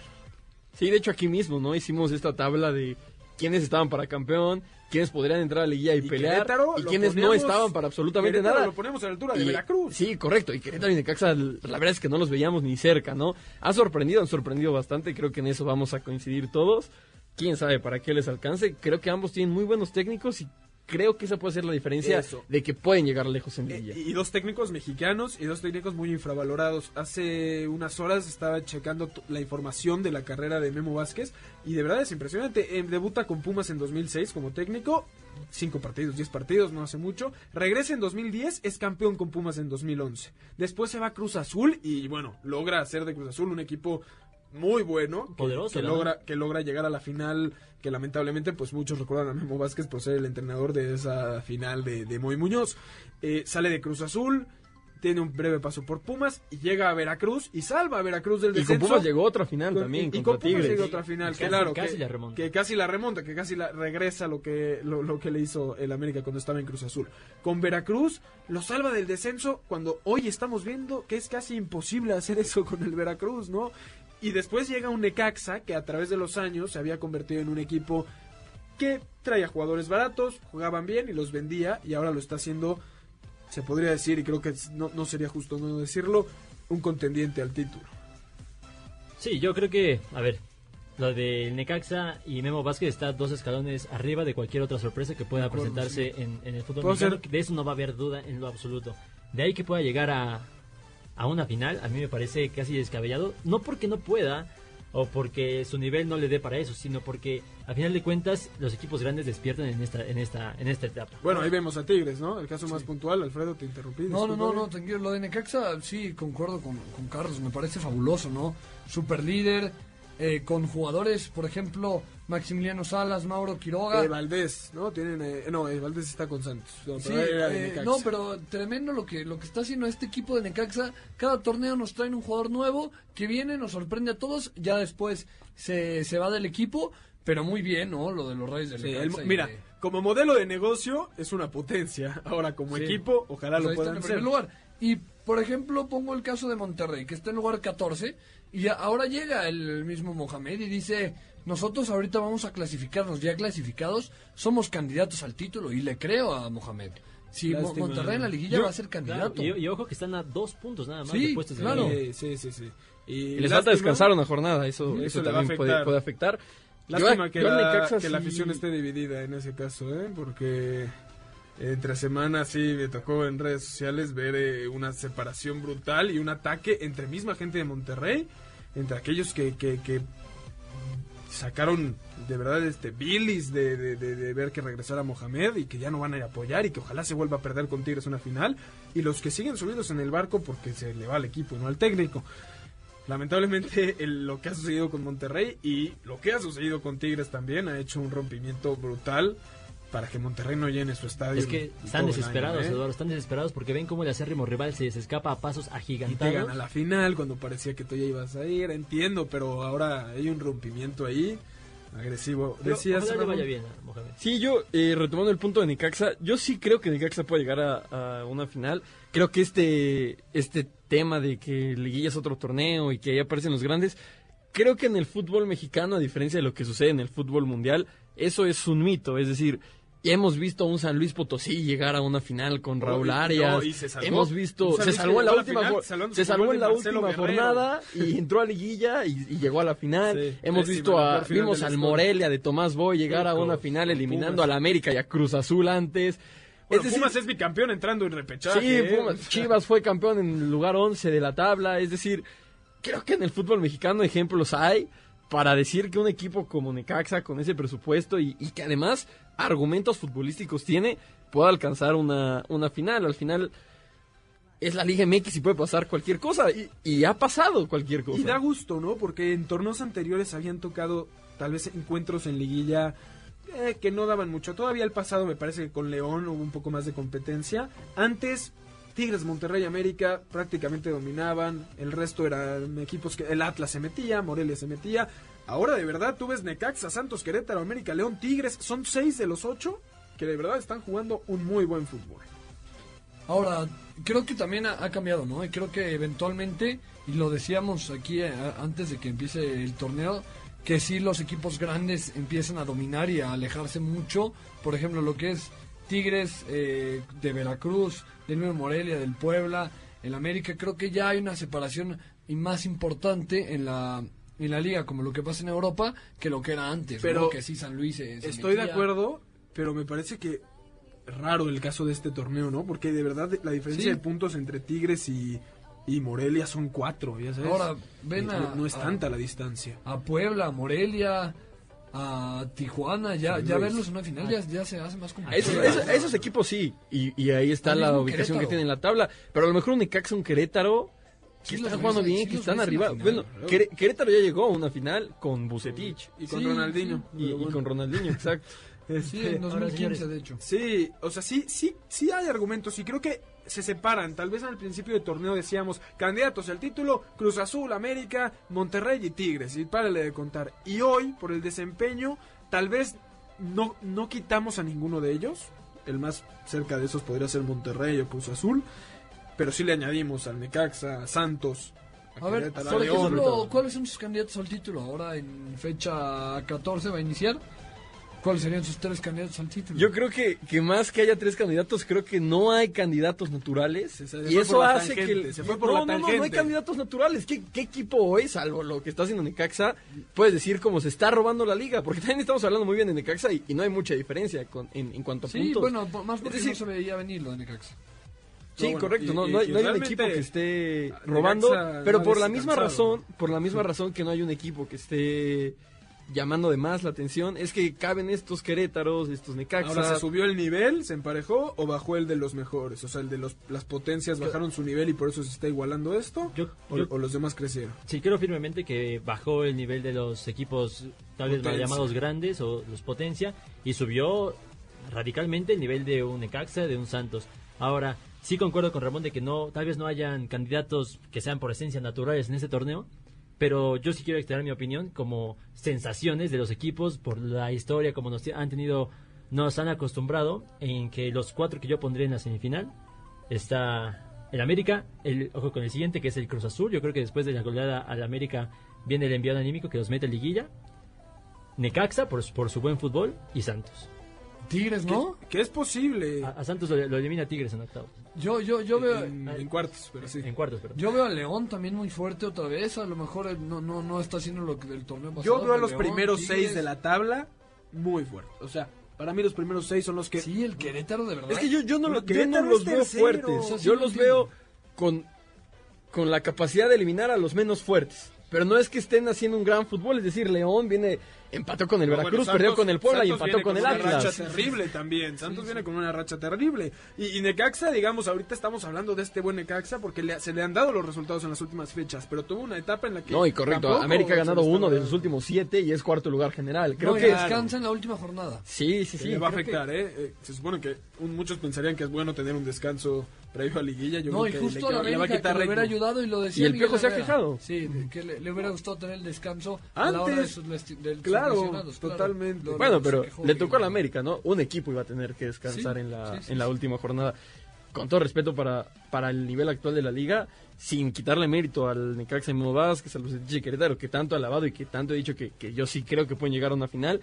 Sí, de hecho aquí mismo, ¿no? Hicimos esta tabla de quiénes estaban para campeón, quiénes podrían entrar a la liguilla y, Y pelear, Querétaro y quiénes no estaban para absolutamente Querétaro nada. lo ponemos a la altura de Veracruz. Sí, correcto. Y Querétaro y Necaxa, la verdad es que no los veíamos ni cerca, ¿no? Ha sorprendido, han sorprendido bastante. Creo que en eso vamos a coincidir todos. Quién sabe para qué les alcance. Creo que ambos tienen muy buenos técnicos y creo que esa puede ser la diferencia Eso. de que pueden llegar lejos en Eh, liguilla. y dos técnicos mexicanos y dos técnicos muy infravalorados. Hace unas horas estaba checando la información de la carrera de Memo Vázquez y de verdad es impresionante. Eh, debuta con Pumas en 2006 como técnico, cinco partidos, 10 partidos, no hace mucho. Regresa en 2010, es campeón con Pumas en 2011. Después se va a Cruz Azul y bueno, logra hacer de Cruz Azul un equipo muy bueno que, Poderoso, que logra que logra llegar a la final que lamentablemente pues muchos recuerdan a Memo Vázquez por ser el entrenador de esa final de, de Moy Muñoz. Eh, sale de Cruz Azul tiene un breve paso por Pumas y llega a Veracruz y salva a Veracruz del Y con descenso. Pumas llegó otra final Con- también, y, y con Pumas llega otra final Casi- claro casi que, la remonta. que casi la remonta que casi la regresa lo que lo, lo que le hizo el América cuando estaba en Cruz Azul. Con Veracruz lo salva del descenso cuando hoy estamos viendo que es casi imposible hacer eso con el Veracruz no y después llega un Necaxa que a través de los años se había convertido en un equipo que traía jugadores baratos, jugaban bien y los vendía y ahora lo está haciendo, se podría decir, y creo que no, no sería justo no decirlo, un contendiente al título. Sí, yo creo que, a ver, lo de Necaxa y Memo Vázquez está dos escalones arriba de cualquier otra sorpresa que pueda acuerdo, presentarse en, en el fútbol mexicano. ser- De eso no va a haber duda en lo absoluto. De ahí que pueda llegar a, a una final, a mí me parece casi descabellado. No porque no pueda o porque su nivel no le dé para eso, sino porque a final de cuentas los equipos grandes despiertan en esta en esta en esta etapa. Bueno, ahí vemos a Tigres, ¿no? El caso más puntual, Alfredo, te interrumpí. No, no, no, no, tranquilo. Lo de Necaxa, sí, concuerdo con, con Carlos, me parece fabuloso, ¿no? Super líder, eh, con jugadores, por ejemplo, Maximiliano Salas, Mauro Quiroga. Eh, Valdés, ¿no? Tienen, eh, no, eh, Valdés está con Santos. No, Sí, pero eh, no, pero tremendo lo que, lo que está haciendo este equipo de Necaxa. Cada torneo nos traen un jugador nuevo que viene, nos sorprende a todos, ya después se, se va del equipo, pero muy bien, ¿no? Lo de los Reyes de Sí, Necaxa. el- y mira, de- como modelo de negocio es una potencia. Ahora, como Sí. equipo, ojalá pues lo puedan lugar. Y por ejemplo, pongo el caso de Monterrey, que está en lugar 14, y ahora llega el mismo Mohamed y dice, nosotros ahorita vamos a clasificarnos, ya clasificados, somos candidatos al título, y le creo a Mohamed. Si Lástima. Monterrey en la liguilla Yo- va a ser candidato. Claro, y, y ojo que están a dos puntos nada más Sí, de claro. liga. Sí, sí, sí, sí. Y, Y les falta descansar una jornada, eso, Eso también puede, afectar. Yo- Lástima que, yo al la, que la afición esté dividida en ese caso, ¿eh? Porque entre semanas sí me tocó en redes sociales ver eh, una separación brutal y un ataque entre misma gente de Monterrey, entre aquellos que, que, que sacaron de verdad este bilis de, de, de- ver que regresara Mohamed y que ya no van a apoyar y que ojalá se vuelva a perder con Tigres una final y los que siguen subidos en el barco porque se le va al equipo y no al técnico. Lamentablemente lo que ha sucedido con Monterrey y lo que ha sucedido con Tigres también ha hecho un rompimiento brutal para que Monterrey no llene su estadio. Es que están desesperados, año, ¿eh? Eduardo, están desesperados porque ven cómo el acérrimo rival se, se escapa a pasos Y te agigantados. gana la final cuando parecía que tú ya ibas a ir, entiendo, pero ahora hay un rompimiento ahí agresivo. Pero Decías, ojalá vaya bien a Mohamed. Sí, yo, eh, retomando el punto de Necaxa, yo sí creo que Necaxa puede llegar a, a una final. Creo que este, este tema de que Liguilla es otro torneo y que ahí aparecen los grandes, creo que en el fútbol mexicano, a diferencia de lo que sucede en el fútbol mundial, eso es un mito. Es decir, ya hemos visto a un San Luis Potosí llegar a una final con Raúl y- Arias. no, y se salvó. hemos visto, se salvó en la última, final, se salvó en la Marcelo última Guerrero. jornada y entró a liguilla y, y llegó a la final. Sí, hemos visto a, vimos al. Morelia de Tomás Boy llegar a una final eliminando al América y a Cruz Azul antes. Bueno, es decir, Pumas es bicampeón entrando en repechaje. sí, ¿eh? Pumas- Chivas fue campeón en el lugar 11 de la tabla. Es decir, creo que en el fútbol mexicano ejemplos hay para decir que un equipo como Necaxa con ese presupuesto y, y que además argumentos futbolísticos tiene, pueda alcanzar una, una final. Al final es la Liga MX y puede pasar cualquier cosa. Y, y ha pasado cualquier cosa. Y da gusto, ¿no? Porque en torneos anteriores habían tocado tal vez encuentros en liguilla eh, que no daban mucho. Todavía el pasado me parece que con León hubo un poco más de competencia. Antes Tigres, Monterrey, América prácticamente dominaban. El resto eran equipos que el Atlas se metía, Morelia se metía. Ahora de verdad tú ves Necaxa, Santos, Querétaro, América, León, Tigres. Son seis de los ocho que de verdad están jugando un muy buen fútbol. Ahora, creo que también ha, cambiado, ¿no? Y creo que eventualmente, y lo decíamos aquí eh, antes de que empiece el torneo, que sí los equipos grandes empiezan a dominar y a alejarse mucho. Por ejemplo, lo que es Tigres eh, de Veracruz, del mismo Morelia, del Puebla, el América, creo que ya hay una separación y más importante en la en la liga como lo que pasa en Europa que lo que era antes, Pero ¿no? que sí San Luis se- se Estoy de acuerdo, pero me parece que raro el caso de este torneo, ¿no? Porque de verdad la diferencia Sí. de puntos entre Tigres y, y Morelia son cuatro, ya sabes. Ahora, ven no, a- no es a- tanta la distancia. a Puebla, a Morelia, a Tijuana, ya, ya verlos en una final ya, ya se hace más complicado. Esos, esos- esos equipos sí, y, y ahí está la ubicación que tiene en la tabla. Pero a lo mejor un Necaxa, un Querétaro, que Sí están jugando bien, sí que están arriba. final, bueno, Querétaro ya llegó a una final con Bucetich. Y con Sí, Ronaldinho. Y, y con Ronaldinho, exacto. Sí, Este, en 2015 de hecho. Sí, o sea, sí, sí, sí hay argumentos y creo que se separan. Tal vez al principio del torneo decíamos candidatos al título, Cruz Azul, América, Monterrey y Tigres. Y párale de contar. Y hoy, por el desempeño, tal vez no, no quitamos a ninguno de ellos. El más cerca de esos podría ser Monterrey o Cruz Azul. Pero sí le añadimos al Necaxa, a Santos. A ver, Querétaro, por a ejemplo, ¿cuáles son sus candidatos al título? Ahora en fecha 14 va a iniciar. ¿Cuáles serían sus tres candidatos al título? Yo creo que, que más que haya tres candidatos, creo que no hay candidatos naturales. Se- se y eso hace tangente, que... el- se fue por no, la no, no, no hay candidatos naturales. ¿Qué, qué equipo hoy, salvo lo que está haciendo Necaxa, puedes decir cómo se está robando la liga? Porque también estamos hablando muy bien de Necaxa y, y no hay mucha diferencia con- en, en cuanto a Sí, puntos. bueno, por- más porque decir, no se veía venir lo de Necaxa. Sí, bueno, correcto, y- no, y- no hay, no hay un equipo que esté robando, pero por la misma razón, por la misma razón que no hay un equipo que esté llamando de más la atención, es que caben estos Querétaros, estos Necaxa. Ahora se subió el nivel, se emparejó o bajó el de los mejores. O sea, el de los, las potencias bajaron su nivel y por eso se está igualando esto. Yo- o, yo- o los demás crecieron. Sí, creo firmemente que bajó el nivel de los equipos tal vez mal llamados grandes o los potencia y subió radicalmente el nivel de un Necaxa, de un Santos. Ahora, sí concuerdo con Ramón de que no, tal vez no hayan candidatos que sean por esencia naturales en este torneo, pero yo sí quiero externar mi opinión como sensaciones de los equipos por la historia, como nos han tenido, nos han acostumbrado en que los cuatro que yo pondré en la semifinal está el América, el, ojo con el siguiente que es el Cruz Azul. Yo creo que después de la goleada al América viene el enviado anímico que los mete a liguilla. Necaxa por, por su buen fútbol y Santos. Tigres, ¿no? Que es posible A, a Santos lo, lo elimina Tigres en octavos. Yo, yo, yo veo... en, en cuartos, pero sí. En cuartos, pero. Yo veo a León también muy fuerte otra vez. A lo mejor eh, no, no, no está haciendo lo que del torneo pasado. Yo veo a los León, primeros Tigres. seis de la tabla muy fuertes. O sea, para mí los primeros seis son los que... Sí, el Querétaro de verdad. Es que yo, yo no, lo- yo no los veo tercero. fuertes. Yo lo los entiendo. veo con, con la capacidad de eliminar a los menos fuertes. Pero no es que estén haciendo un gran fútbol. Es decir, León viene, empató con el No, Veracruz, bueno, perdió Santos- con el Puebla y Santos empató viene con el una racha Atlas. terrible también. Santos viene con una racha terrible. Y, y Necaxa, digamos, ahorita estamos hablando de este buen Necaxa porque le- se le han dado los resultados en las últimas fechas, pero tuvo una etapa en la que... No, y correcto. tampoco América ha ganado uno de sus últimos siete y es cuarto lugar general. Creo No, y que descansa en la última jornada. Sí, sí, sí. le va a creo que- afectar, ¿eh? Eh, Se supone que un- muchos pensarían que es bueno tener un descanso previo a liguilla. Yo no, y creo que justo le, a la le va a América quitar que le hubiera ayudado y lo decía Y el Miguel Piojo se ha quejado. Sí, que le, le hubiera gustado tener el descanso a la Antes, hora de sus, lesti- de sus claro, claro. totalmente. Bueno, pero le tocó a la Herrera. América, ¿no? Un equipo iba a tener que descansar Sí, en la, sí, sí, en la sí. última jornada. Con todo respeto para, para el nivel actual de la liga, sin quitarle mérito al Necaxa y Memo Vázquez, al Lucetiche Querétaro, que tanto ha alabado y que tanto he dicho que, que yo sí creo que pueden llegar a una final.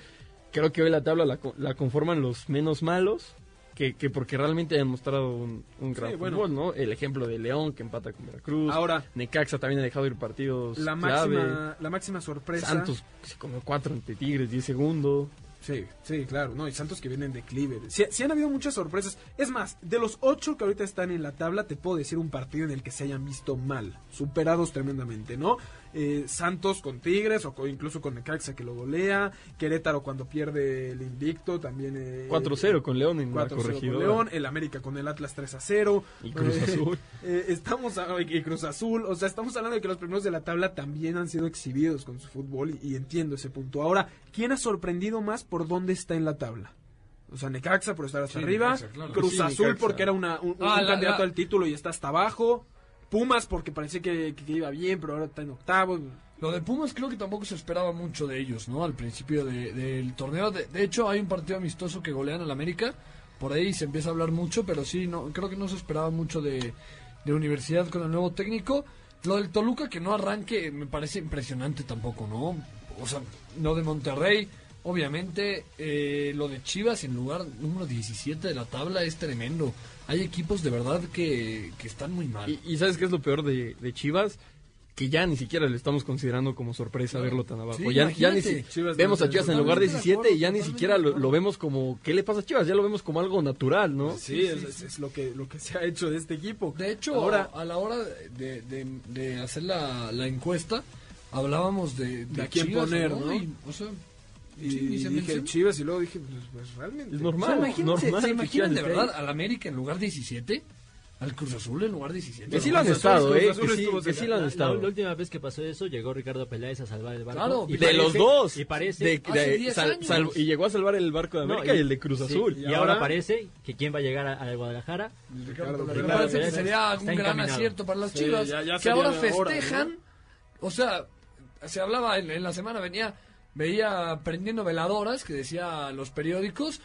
Creo que hoy la tabla la, la conforman los menos malos, que, que porque realmente han mostrado un, un gran Sí, bueno. fútbol, ¿no? El ejemplo de León, que empata con Veracruz. Ahora, Necaxa también ha dejado ir partidos la clave. máxima, la máxima sorpresa... Santos comió cuatro ante Tigres, 10 segundos. Sí, sí, claro, no, y Santos que vienen de declive. Sí, sí han habido muchas sorpresas. Es más, de los ocho que ahorita están en la tabla, te puedo decir un partido en el que se hayan visto mal, superados tremendamente, ¿no? Eh, Santos con Tigres, o incluso con Necaxa que lo golea, Querétaro cuando pierde el invicto, también... Eh, 4-0 con León en la 4-0 con corregidora. León, el América con el Atlas 3 a 0. Y Cruz Eh, Azul. eh, estamos a- y Cruz Azul, o sea, estamos hablando de que los primeros de la tabla también han sido exhibidos con su fútbol y, y entiendo ese punto. Ahora, ¿quién ha sorprendido más por dónde está en la tabla? O sea, Necaxa por estar hasta Sí, arriba, Necaxa, claro. Cruz Sí, Azul Necaxa. porque era una, un, un Ah, la- candidato la- al título y está hasta abajo, Pumas porque parecía que, iba bien, pero ahora está en octavo. Lo de Pumas creo que tampoco se esperaba mucho de ellos, ¿no? Al principio de- del torneo. De, hecho, hay un partido amistoso que golean al América. Por ahí se empieza a hablar mucho, pero sí, no creo que no se esperaba mucho de, de Universidad con el nuevo técnico. Lo del Toluca que no arranque me parece impresionante tampoco, ¿no? O sea, lo de Monterrey, obviamente. eh, lo de Chivas en lugar número 17 de la tabla es tremendo. Hay equipos de verdad que, que están muy mal. Y, y ¿sabes qué es lo peor de, de Chivas? Que ya ni siquiera le estamos considerando como sorpresa verlo tan abajo. Sí, ya, ya ni imagínate. si- Chivas vemos a Chivas en lugar totalmente de 17 y ya ni siquiera lo, vemos como ¿qué le pasa a Chivas? Ya lo vemos como algo natural, ¿no? Sí, es, es- es lo que lo que se ha hecho de este equipo. De hecho, ahora a la hora de, de- de hacer la, la encuesta, hablábamos de, De a quién Chivas, poner, ¿no? Y, o sea, y sí, se dije menciona. Chivas y luego dije, pues, pues, realmente. Es O normal. sea, imagínense, normal ¿se imaginan de verdad al América en lugar 17? ¿Al Cruz Azul en lugar 17? Que sí lo han estado, ¿eh? Que sí, que sí lo han La, estado. la última vez que pasó eso, llegó Ricardo Peláez a salvar el barco. Claro, y de De los parece- dos. Y parece. De- de- 10 sal- años. sal- y llegó a salvar el barco de No, América y, el de Cruz sí, Azul. Y, Y ahora ahora- parece que quién va a llegar a, a Guadalajara. Ricardo Peláez. parece que sería un gran acierto para las Sí, Chivas. ya- ya que ahora de ahora, festejan. O sea, se hablaba en, en la semana, venía, veía prendiendo veladoras que decía los periódicos.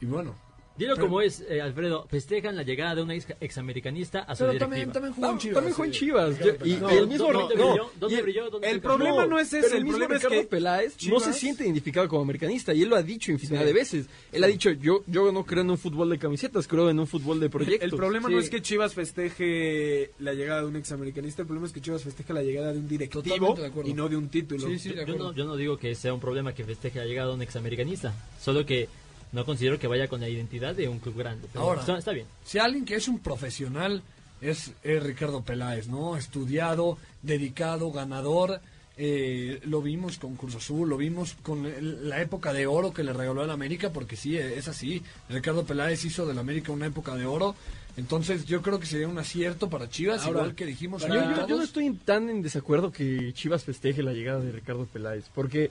Y bueno, Dilo Pero- como es, eh, Alfredo. Festejan la llegada de una ex- examericanista a su pero directiva. también, también jugó en Chivas. también en sí. Chivas. Yo- y, No, y el mismo ¿dónde no, brilló? ¿Dónde y el- brilló? ¿Dónde el problema no es ese, el el mismo problema es que Peláez no se siente identificado como americanista y él lo ha dicho infinidad de veces. Él ha dicho, yo yo no creo en un fútbol de camisetas, creo en un fútbol de proyectos. El problema no es que Chivas festeje la llegada de un examericanista, el problema es que Chivas festeja la llegada de un directivo de acuerdo. y no de un título. Sí, sí, de Yo no, yo no digo que sea un problema que festeje la llegada de un examericanista. Solo que no considero que vaya con la identidad de un club grande. Pero Ahora. está, está bien. Si alguien que es un profesional es, es Ricardo Peláez, ¿no? Estudiado, dedicado, ganador. eh, lo vimos con Cruz Azul, lo vimos con el- la época de oro que le regaló al América, porque sí, es así. Ricardo Peláez hizo del América una época de oro. Entonces yo creo que sería un acierto para Chivas, Ahora, igual que dijimos. Yo, yo- yo no estoy tan en desacuerdo que Chivas festeje la llegada de Ricardo Peláez, porque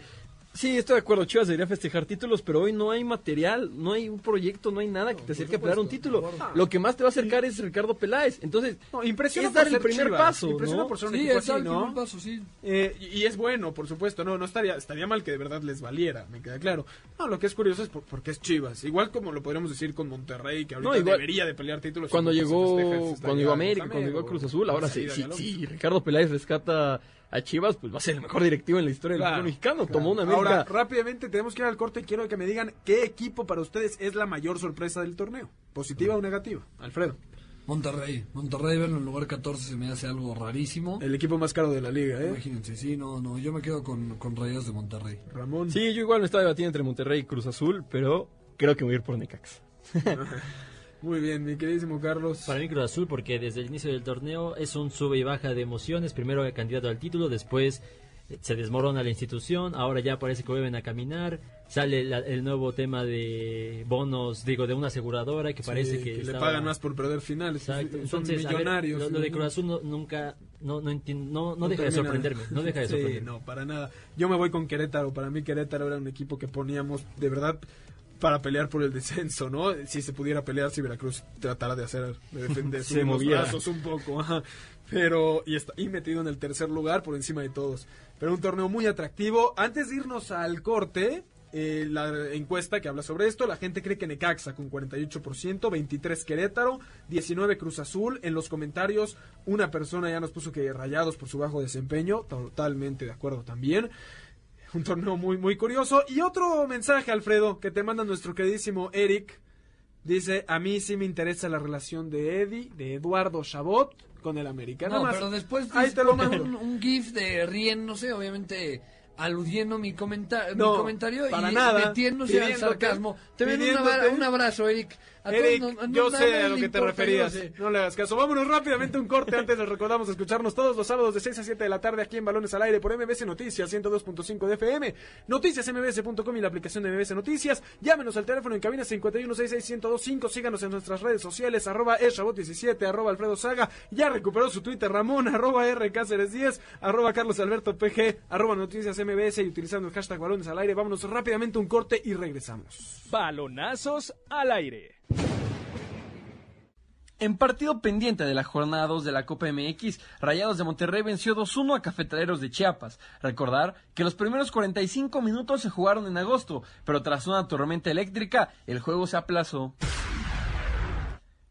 Sí, estoy de acuerdo, Chivas debería festejar títulos, pero hoy no hay material, no hay un proyecto, no hay nada que te acerque a pelear un título. Lo que más te va a acercar es Ricardo Peláez. Entonces, No, impresiona es por dar el ser primer Chivas, paso, Impresiona ¿no? por ser un Sí, así, el ¿no? primer paso, sí. Eh, y y es bueno, por supuesto, no, no estaría, estaría mal que de verdad les valiera, me queda claro. No, lo que es curioso es por- porque es Chivas, igual como lo podríamos decir con Monterrey, que ahorita igual- debería de pelear títulos. cuando nunca se llegó, festeja, cuando llegó América, cuando llegó Cruz Azul, ahora sí, sí, Ricardo Peláez rescata a Chivas, pues va a ser el mejor directivo en la historia del fútbol mexicano. claro. Tomó una América. Ahora, rápidamente tenemos que ir al corte y quiero que me digan qué equipo para ustedes es la mayor sorpresa del torneo, positiva o negativa. Alfredo, Monterrey. Monterrey verlo en lugar 14 se me hace algo rarísimo. el equipo más caro de la liga, ¿eh? Imagínense, sí, no, no, yo me quedo con, con Rayos de Monterrey. Ramón. Sí, yo igual me estaba debatiendo entre Monterrey y Cruz Azul, pero creo que voy a ir por Necax. Muy bien, mi queridísimo Carlos. Para mí Cruz Azul porque desde el inicio del torneo es un sube y baja de emociones. Primero el candidato al título, después eh, se desmorona la institución, ahora ya parece que vuelven a caminar. Sale la- el nuevo tema de bonos, digo, de una aseguradora que parece Sí, que, le estaba- pagan más por perder finales. Exacto. Son Entonces, ver, millonarios. lo, lo de Cruz Azul no- nunca, no, no, entiendo- no, no deja de sorprenderme, no deja de Sí, sorprenderme. no, para nada. Yo me voy con Querétaro. Para mí Querétaro era un equipo que poníamos de verdad para pelear por el descenso, ¿no? Si se pudiera pelear, si Veracruz tratara de hacer, de defender Se moviera. brazos un poco, ajá. Pero, y está, y metido en el tercer lugar por encima de todos. Pero un torneo muy atractivo. Antes de irnos al corte, eh, la encuesta que habla sobre esto, la gente cree que Necaxa con 48%, 23 Querétaro, 19 Cruz Azul. En los comentarios, una persona ya nos puso que rayados por su bajo desempeño, totalmente de acuerdo también. Un torneo muy, muy curioso. Y otro mensaje, Alfredo, que te manda nuestro queridísimo Eric. Dice, a mí sí me interesa la relación de Eddie, de Eduardo Chabot, con el América. No, más. pero después Ahí te lo un, un gif de Rien, no sé, obviamente aludiendo mi, comenta mi No, comentario para y nada, metiéndose al sarcasmo. Te mando un, abra- un abrazo, Eric. Eric, nos- no- yo sé a lo que te referías. No le hagas caso. Vámonos rápidamente a un corte. Antes les recordamos escucharnos todos los sábados de 6 a 7 de la tarde aquí en Balones al Aire por MBS Noticias 102.5 de FM, noticiasmbs.com y la aplicación de MBS Noticias. Llámenos al teléfono en cabina 51661025. Síganos en nuestras redes sociales, arroba eshabot17, arroba Alfredo Saga. Ya recuperó su Twitter Ramón, arroba R Cáceres 10, arroba Carlos Alberto PG, arroba Noticias MBS y utilizando el hashtag Balones al Aire. Vámonos rápidamente a un corte y regresamos. Balonazos al aire. En partido pendiente de la jornada 2 de la Copa MX, Rayados de Monterrey venció 2-1 a Cafetaleros de Chiapas. Recordar que los primeros 45 minutos se jugaron en agosto, pero tras una tormenta eléctrica, el juego se aplazó.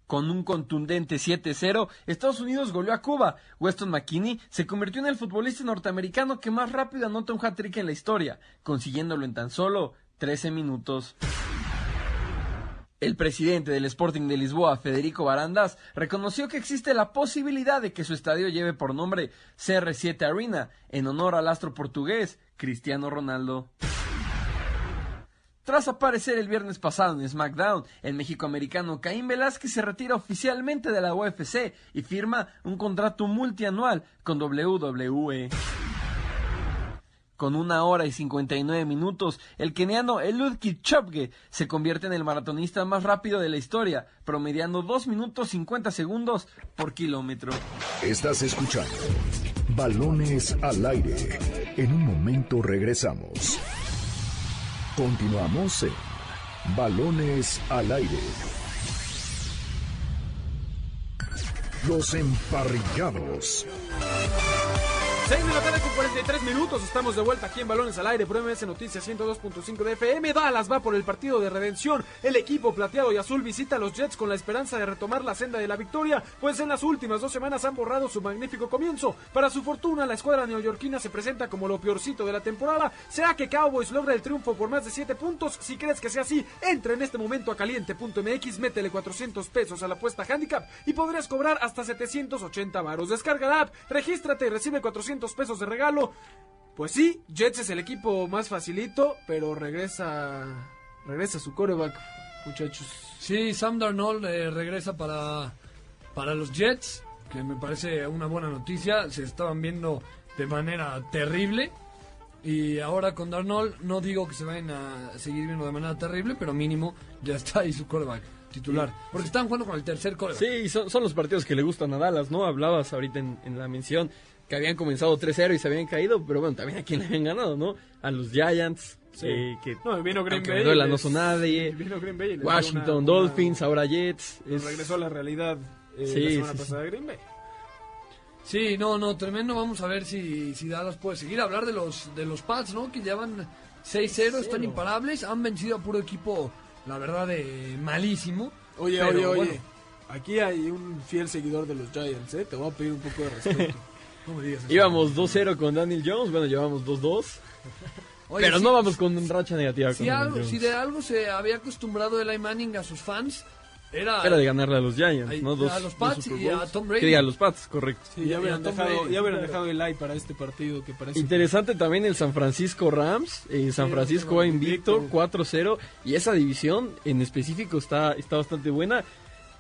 Con un contundente 7-0, Estados Unidos goleó a Cuba. Weston McKinney se convirtió en el futbolista norteamericano que más rápido anota un hat-trick en la historia, consiguiéndolo en tan solo 13 minutos. El presidente del Sporting de Lisboa, Federico Barandas, reconoció que existe la posibilidad de que su estadio lleve por nombre CR7 Arena, en honor al astro portugués Cristiano Ronaldo. Tras aparecer el viernes pasado en SmackDown, el mexicoamericano Caín Velázquez se retira oficialmente de la UFC y firma un contrato multianual con WWE. Con una hora y 59 minutos, el keniano Eliud Kipchoge se convierte en el maratonista más rápido de la historia, promediando 2 minutos 50 segundos por kilómetro. Estás escuchando Balones al aire. En un momento regresamos. Continuamos en Balones al aire. Los emparrillados. 6 de la tarde con 43 minutos, estamos de vuelta aquí en Balones al Aire por MS Noticias 102.5 de FM. Dallas va por el partido de redención. El equipo plateado y azul visita a los Jets con la esperanza de retomar la senda de la victoria, pues en las últimas dos semanas han borrado su magnífico comienzo. Para su fortuna, la escuadra neoyorquina se presenta como lo peorcito de la temporada. ¿Será que Cowboys logra el triunfo por más de 7 puntos? Si crees que sea así, entra en este momento a caliente.mx, métele 400 pesos a la apuesta handicap y podrías cobrar hasta 780 varos. Descarga la app, regístrate y recibe 400 pesos de regalo. Pues sí, Jets es el equipo más facilito, pero regresa regresa su coreback, muchachos. Sí, Sam Darnold eh, regresa para, para los Jets, que me parece una buena noticia. Se estaban viendo de manera terrible. Y ahora con Darnold, no digo que se vayan a seguir viendo de manera terrible, pero mínimo ya está ahí su coreback titular. Porque están jugando con el tercer coreback. Sí, son, son los partidos que le gustan a Dallas, ¿no? Hablabas ahorita en, en la mención que habían comenzado 3-0 y se habían caído, pero bueno, también a quien le habían ganado, ¿no? A los Giants, Sí. eh, que No, vino Green Bay. me duela, y no les- son nadie. Vino Green Bay les Washington una- Dolphins, una- ahora Jets. es- regresó a la realidad eh, Sí, la semana sí, pasada de Green Bay. Sí, no, no, tremendo. Vamos a ver si, si Dallas puede seguir. Hablar de los, de los Pats, ¿no? Que llevan 6-0, están imparables. Han vencido a puro equipo, la verdad, de malísimo. Oye, Pero, oye, oye. bueno. Aquí hay un fiel seguidor de los Giants, ¿eh? Te voy a pedir un poco de respeto. No me digas eso. Íbamos 2-0 con Daniel Jones, bueno, llevamos 2-2. Oye, pero sí, no vamos con racha negativa Si, con algo, si de algo se había acostumbrado Eli Manning a sus fans, era, Era de ganarle a los Giants, Ay, ¿no? Dos, a los Pats y a. Tom Brady. Que diga, a los Pats, correcto. Sí, ya a hubieran, dejado, Brady, ya hubieran claro. dejado el like para este partido que parece... Interesante también el San Francisco Rams. eh, San Sí, Francisco va invicto. 4-0. Y esa división en específico está, está bastante buena.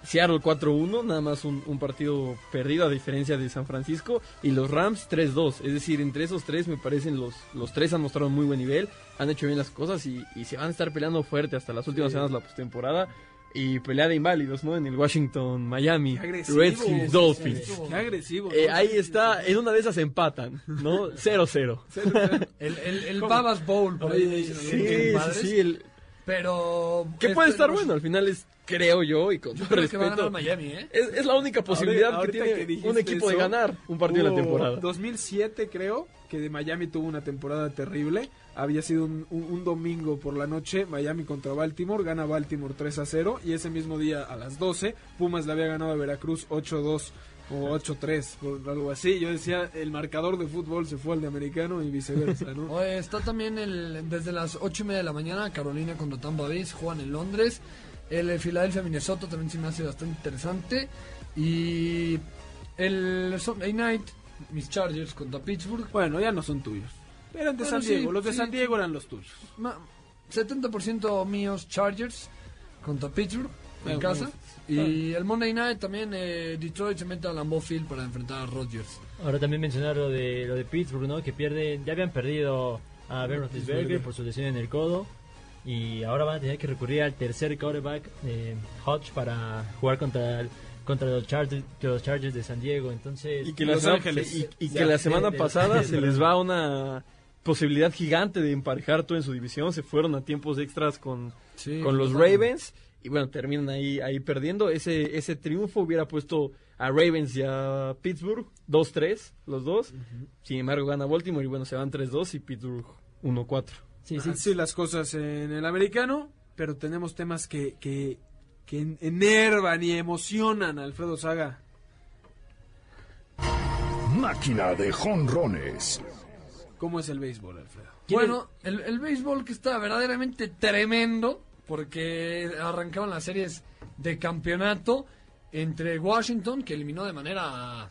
Seattle 4-1, nada más un, un partido perdido a diferencia de San Francisco. Y los Rams 3-2. Es decir, entre esos tres me parecen los, los tres han mostrado muy buen nivel. Han hecho bien las cosas y, y se van a estar peleando fuerte hasta las últimas semanas de la postemporada. Y pelea de inválidos, ¿no? En el Washington, Miami. Redskins, Dolphins. Qué agresivo. Eh, ¿no? ahí está, en una de esas empatan, ¿no? 0-0. el, el, el. Babas Bowl, por ahí dicen, sí. Sí, sí, el- Pero... que este, puede estar pues, bueno, al final es, creo yo, y con Yo todo creo que va a respeto, ganar Miami, ¿eh? es, es la única posibilidad que tiene que un equipo de ganar un partido de la temporada. 2007 creo que de Miami tuvo una temporada terrible. Había sido un, un- un domingo por la noche, Miami contra Baltimore, gana Baltimore 3 a 0 y ese mismo día a las 12 Pumas le había ganado a Veracruz 8-2 o 8-3 por algo así. Yo decía, el marcador de fútbol se fue al de americano y viceversa, ¿no? Oye, está también el, desde las 8 y media de la mañana, Carolina contra Tampa Bay, juegan en Londres. El Philadelphia Minnesota también se me hace bastante interesante. Y el Sunday Night, mis Chargers contra Pittsburgh. Bueno, ya no son tuyos. Eran de Bueno, San sí, Diego, los de sí, San Diego eran los tuyos. Ma- 70% míos Chargers contra Pittsburgh en Bueno, casa. Y el Monday Night también eh, Detroit se mete a Lambeau Field para enfrentar a Rodgers. Ahora también mencionar lo de, lo de Pittsburgh, ¿no? Que pierden, ya habían perdido a Ben Roethlisberger por su lesión en el codo. Y ahora van a tener que recurrir al tercer quarterback, eh, Hodge, para jugar contra, el- contra los, Chargers, los Chargers de San Diego. Entonces, Y que, Los la, semana- Ángeles. y, y que Ya, la semana de- de- pasada de- se les va una posibilidad gigante de emparejar todo en su división. Se fueron a tiempos extras con, Sí, con los. Ravens y bueno, terminan ahí, ahí perdiendo. Ese, ese triunfo hubiera puesto a Ravens y a Pittsburgh 2-3, los dos. Sin embargo, gana Baltimore y bueno, se van 3-2 y Pittsburgh 1-4. Sí, sí, Así las cosas en el americano, pero tenemos temas que, que, que en- enervan y emocionan a Alfredo Saga. Máquina de jonrones. ¿Cómo es el béisbol, Alfredo? Bueno, el, el béisbol que está verdaderamente tremendo, porque arrancaron las series de campeonato entre Washington, que eliminó de manera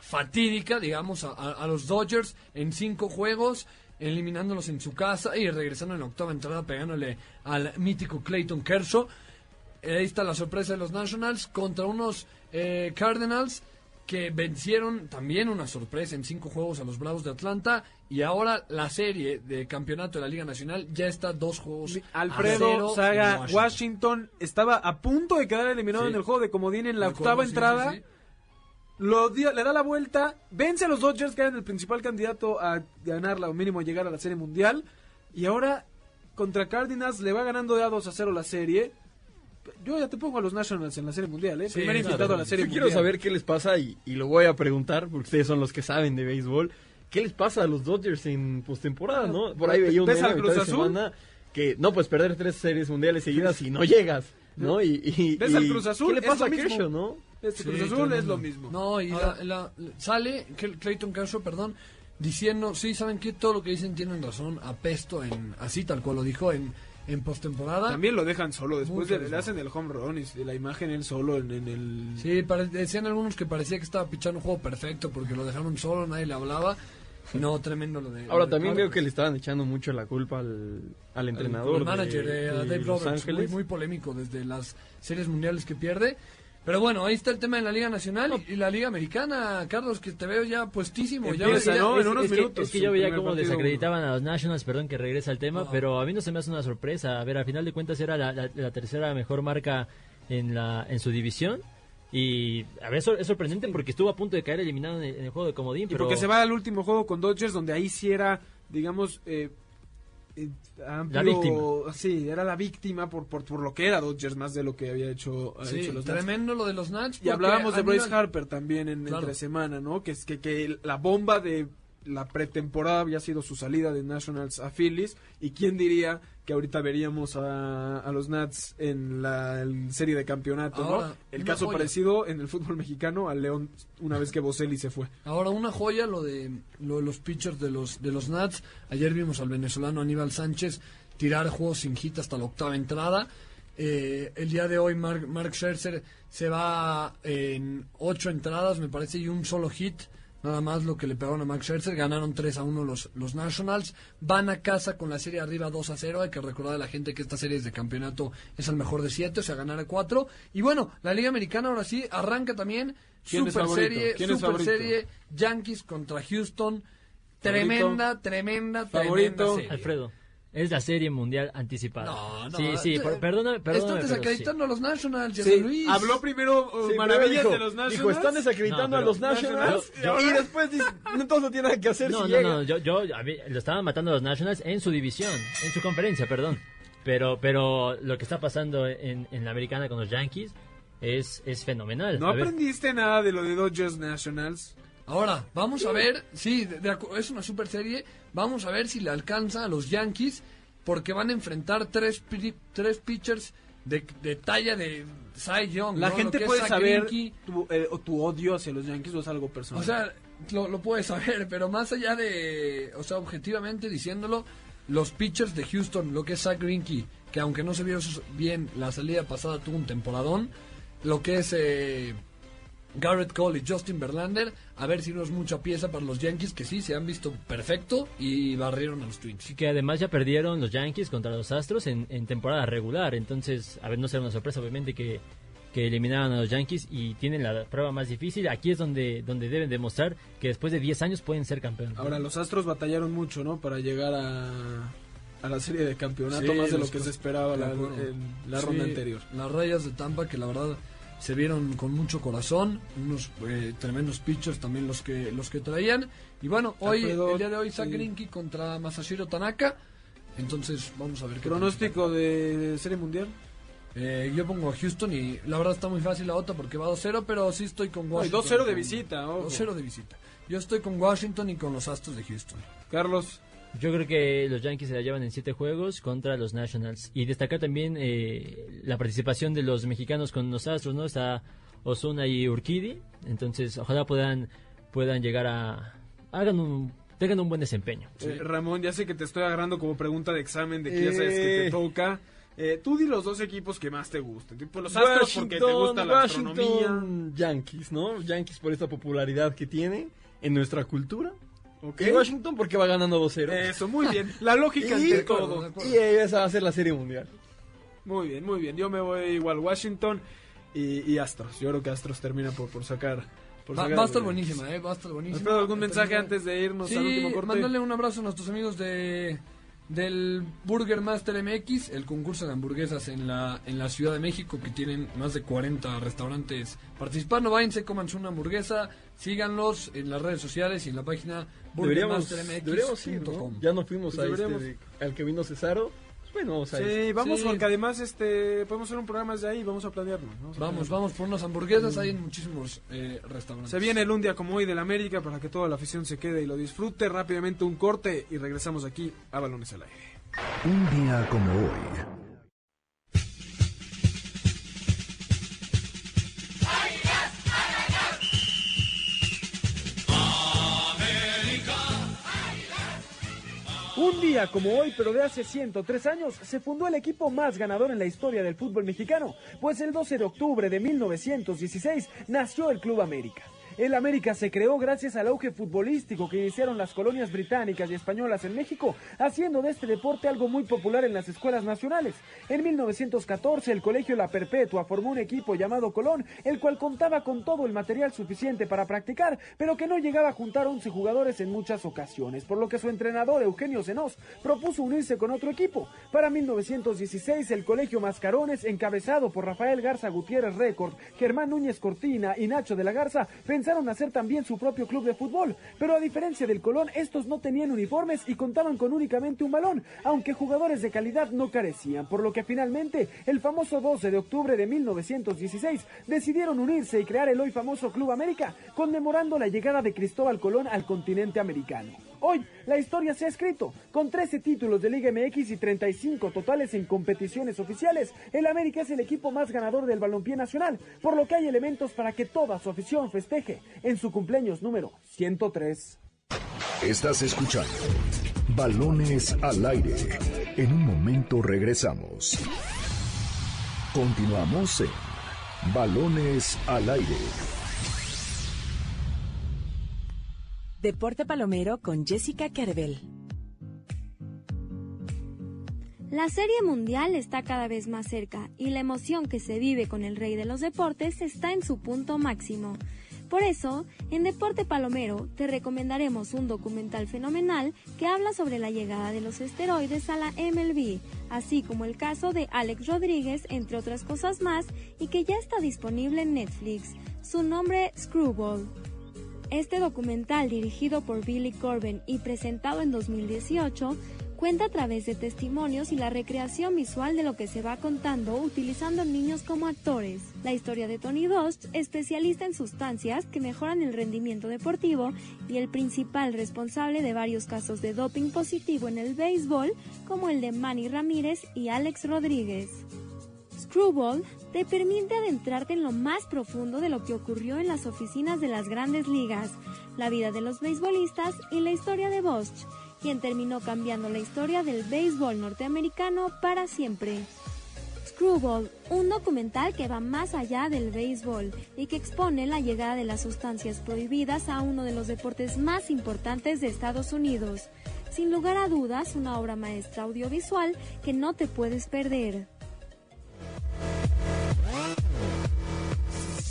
fatídica, digamos, a, a- a los Dodgers en cinco juegos, eliminándolos en su casa y regresando en la octava entrada, pegándole al mítico Clayton Kershaw. Eh, Ahí está la sorpresa de los Nationals contra unos eh, Cardinals que vencieron también una sorpresa en cinco juegos a los Bravos de Atlanta y ahora la serie de campeonato de la Liga Nacional ya está dos juegos a Alfredo cero en Saga, Washington. Washington. estaba a punto de quedar eliminado Sí. en el juego de comodín en la octava sí, entrada. sí. Lo dio- le da la vuelta, vence a los Dodgers, que eran el principal candidato a ganarla o mínimo llegar a la serie mundial. Y ahora contra Cardinals le va ganando de a 2 a 0 la serie. Yo ya te pongo a los Nationals en la serie mundial, ¿eh? Sí, Primer invitado a la serie Yo quiero saber qué les pasa y, y lo voy a preguntar porque ustedes son los que saben de béisbol. ¿Qué les pasa a los Dodgers en postemporada, no? Por ahí veía un ¿Ves meme al a Cruz mitad de Azul? semana que no puedes perder tres series mundiales seguidas y no llegas, ¿no? Y, y- ¿Ves al Cruz Azul? ¿Qué le pasa a. Kershaw, no? Este Sí, Cruz Azul tremendo. es lo mismo. No, y la- la- sale Kel- Clayton Kershaw, perdón, diciendo, sí, ¿saben qué? Todo lo que dicen tienen razón, apesto en, así tal cual lo dijo en, en postemporada. También lo dejan solo, después de, le hacen el home run y de la imagen él solo en, en el... Sí, pare- decían algunos que parecía que estaba pichando un juego perfecto porque lo dejaron solo, nadie le hablaba. No, tremendo lo de. Ahora lo de también veo que le estaban echando mucho la culpa al, al entrenador. El manager, de, a de Dave Roberts, muy, muy polémico desde las series mundiales que pierde. Pero bueno, ahí está el tema de la Liga Nacional y la Liga Americana, Carlos, que te veo ya puestísimo. Ya, Empieza, ya- ¿no? es, en unos es que, minutos, es que yo veía cómo desacreditaban a los Nationals, perdón que regresa al tema, Ah. pero a mí no se me hace una sorpresa. A ver, al final de cuentas era la, la- la tercera mejor marca en la en su división Y a ver, es sorprendente porque estuvo a punto de caer eliminado en el, en el juego de comodín. Y pero porque se va al último juego con Dodgers, donde ahí sí era, digamos, eh, eh, amplio- La víctima. Sí, era la víctima por, por, por lo que era Dodgers, más de lo que había hecho, ha Sí, hecho los Nats. tremendo lo de los Nats. Y hablábamos de Bryce Harper también en Claro. entre semana, ¿no? Que es que, que la bomba de la pretemporada había sido su salida de Nationals a Phillies. Y quién diría que ahorita veríamos a, a los Nats en la en serie de campeonato, Ahora, ¿no? El caso joya. parecido en el fútbol mexicano al León una vez que Boselli se fue. Ahora una joya lo de, lo de los pitchers de los de los Nats. Ayer vimos al venezolano Aníbal Sánchez tirar juegos sin hit hasta la octava entrada. Eh, el día de hoy Mark, Mark Scherzer se va en ocho entradas, me parece, y un solo hit. Nada más lo que le pegaron a Max Scherzer. Ganaron 3 a 1 los, los Nationals. Van a casa con la serie arriba 2 a 0. Hay que recordar a la gente que esta serie de campeonato es el mejor de 7, o sea, ganar a 4. Y bueno, la Liga Americana ahora sí arranca también. ¿Quién es Super favorito? serie, ¿Quién es super favorito? serie. Yankees contra Houston. Tremenda, tremenda, Favorito. tremenda serie. Alfredo, es la serie mundial anticipada. No, no, sí, sí, por- perdóname, pero desacreditando a los Nationals, Sí, Luis. habló primero uh, Sí, maravillas dijo- de los Nationals. Dijo, están desacreditando No, a los Nationals. Yo- yo- y después dice, entonces no tiene nada que hacer No, si no, llega. no, yo, yo a mí, lo estaban matando a los Nationals en su división, en su conferencia, perdón. Pero, pero lo que está pasando en, en la americana con los Yankees es, es fenomenal. ¿No A ver, aprendiste nada de lo de Dodgers Nationals? Ahora, vamos a ver, sí, de- de es una super serie. Vamos a ver si le alcanza a los Yankees, porque van a enfrentar tres, tres pitchers de, de talla de Cy Young. La gente puede Zach saber Greinke. tu, eh, o tu odio hacia los Yankees o es algo personal. O sea, lo, lo puedes saber, pero más allá de, o sea, objetivamente diciéndolo, los pitchers de Houston, lo que es Zach Greinke, que aunque no se vio bien la salida pasada, tuvo un temporadón, lo que es eh, Garrett Cole y Justin Verlander, a ver si no es mucha pieza para los Yankees, que sí, se han visto perfecto y barrieron a los Twins. que además ya perdieron los Yankees contra los Astros en, en temporada regular. Entonces, a ver, no será una sorpresa, obviamente, que, que eliminaran a los Yankees y tienen la prueba más difícil. Aquí es donde, donde deben demostrar que después de 10 años pueden ser campeones. Ahora, los Astros batallaron mucho, ¿no? Para llegar a, a la serie de campeonato, Sí, más de lo que se esperaba la, en la Sí, ronda anterior. Las rayas de Tampa que la verdad se vieron con mucho corazón, unos eh, tremendos pitchers también los que los que traían. Y bueno, hoy Alfredo, el día de hoy Zach sí. Contra Masahiro Tanaka. Entonces vamos a ver qué. Pronóstico de serie mundial. Eh, yo pongo a Houston y la verdad está muy fácil la otra porque va 2-0, pero sí estoy con No, Washington. 2-0 de visita, ojo. 2-0 de visita. Yo estoy con Washington y con los Astros de Houston. Carlos, Yo creo que los Yankees se la llevan en siete juegos contra los Nationals. Y destacar también eh, la participación de los mexicanos con los Astros, ¿no? Está Osuna y Urquidi. Entonces, ojalá puedan, puedan llegar a... Hagan un, tengan un buen desempeño. eh, Ramón, ya sé que te estoy agarrando como pregunta de examen de que ya sabes que te Eh. toca. Eh, tú di los dos equipos que más te gusten. Tipo los Astros porque te gusta la astronomía. Washington, Yankees, ¿no? Yankees por esta popularidad que tiene en nuestra cultura. ¿Ok? Y Washington porque va ganando 2-0. Eso, muy bien. La lógica y, ante todo. y esa va a ser la serie mundial. Muy bien, muy bien. Yo me voy igual Washington y, y Astros. Yo creo que Astros termina por, por sacar. Por Va, sacar va a estar buenísima, ¿eh? Va a estar buenísima. Alfredo, ¿algún mensaje antes de irnos Sí, al último corte? mándale un abrazo a nuestros amigos de del Burger Master MX, el concurso de hamburguesas en la en la Ciudad de México que tienen más de 40 restaurantes participando. Váyanse, comanse una hamburguesa, síganlos en las redes sociales y en la página deberíamos ir, ¿no? burgermastermx.com. Ya no fuimos Pues a este al que vino Cesaro. Bueno, vamos a Sí, este. vamos Sí. porque además este podemos hacer un programa desde ahí, vamos a planearlo. Vamos, a Vamos, planearlo. vamos por unas hamburguesas, hay en muchísimos eh, restaurantes. Se viene el un día como hoy del América para que toda la afición se quede y lo disfrute. Rápidamente un corte y regresamos aquí a Balones al Aire. Un día como hoy. Día como hoy, pero de hace 103 años, se fundó el equipo más ganador en la historia del fútbol mexicano, pues el 12 de octubre de 1916 nació el Club América. El América se creó gracias al auge futbolístico que iniciaron las colonias británicas y españolas en México, haciendo de este deporte algo muy popular en las escuelas nacionales. En 1914 el Colegio La Perpetua formó un equipo llamado Colón, el cual contaba con todo el material suficiente para practicar, pero que no llegaba a juntar 11 jugadores en muchas ocasiones, por lo que su entrenador Eugenio Senós propuso unirse con otro equipo. Para 1916 el Colegio Mascarones, encabezado por Rafael Garza Gutiérrez Récord, Germán Núñez Cortina y Nacho de la Garza, pensaron hacer también su propio club de fútbol, pero a diferencia del Colón, estos no tenían uniformes y contaban con únicamente un balón, aunque jugadores de calidad no carecían, por lo que finalmente el famoso 12 de octubre de 1916 decidieron unirse y crear el hoy famoso Club América, conmemorando la llegada de Cristóbal Colón al continente americano. Hoy la historia se ha escrito, con 13 títulos de Liga MX y 35 totales en competiciones oficiales, el América es el equipo más ganador del balompié nacional, por lo que hay elementos para que toda su afición festeje en su cumpleaños número 103. Estás escuchando Balones al aire. En un momento regresamos. Continuamos en Balones al aire. Deporte Palomero con Jessica Carvel. La Serie Mundial está cada vez más cerca y la emoción que se vive con el rey de los deportes está en su punto máximo. Por eso, en Deporte Palomero te recomendaremos un documental fenomenal que habla sobre la llegada de los esteroides a la MLB, así como el caso de Alex Rodríguez, entre otras cosas más, y que ya está disponible en Netflix. Su nombre, Screwball. Este documental, dirigido por Billy Corben y presentado en 2018, cuenta a través de testimonios y la recreación visual de lo que se va contando utilizando niños como actores. La historia de Tony Dost, especialista en sustancias que mejoran el rendimiento deportivo y el principal responsable de varios casos de doping positivo en el béisbol, como el de Manny Ramírez y Alex Rodríguez. Screwball te permite adentrarte en lo más profundo de lo que ocurrió en las oficinas de las grandes ligas, la vida de los beisbolistas y la historia de Bosch, quien terminó cambiando la historia del béisbol norteamericano para siempre. Screwball, un documental que va más allá del béisbol y que expone la llegada de las sustancias prohibidas a uno de los deportes más importantes de Estados Unidos. Sin lugar a dudas, una obra maestra audiovisual que no te puedes perder.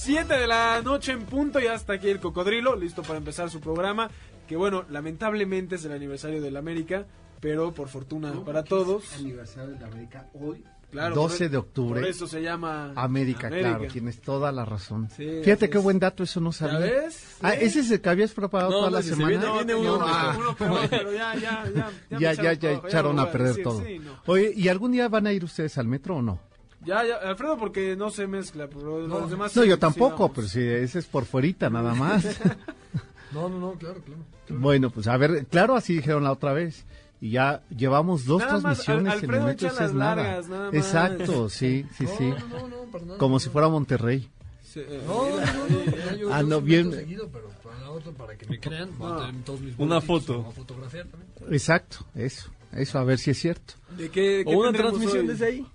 7 de la noche en punto y hasta aquí el cocodrilo, listo para empezar su programa. Que bueno, lamentablemente es el aniversario del América, pero por fortuna para todos. Aniversario de América hoy. Claro, 12 por- e- de octubre. Por eso se llama América, América. claro, tienes toda la razón. Sí, Fíjate qué es. buen dato, eso no sabía. ves? Ah, ¿Sí? ese es el que habías preparado No, toda no, la si se semana. viene- viene uno, Ah, uno pero ya, ya, ya. Ya, ya, echaron ya, ya todo, echaron no a perder decir, todo. sí, no. Oye, ¿y algún día van a ir ustedes al metro o no? Ya, ya, Alfredo, porque no se mezcla, pero los demás. No, sí, yo tampoco, pero si ese es por fuerita nada más. No, no, no, claro, claro. bueno, pues a ver, claro, así dijeron la otra vez. Y ya llevamos dos Nada más, transmisiones en el echa las nada. largas, nada más. Exacto, sí, sí, sí. No, no, no, para nada. Como si fuera Monterrey. Sí, eh, No, no, no, no, ya yo- Ah, no, bien. meto seguido, pero para la otra, para que me crean, voy a No. tener todos mis Una foto. fotografiar también. Exacto, eso, eso, a ver si es cierto. ¿De qué, qué O una transmisión hoy? desde ahí.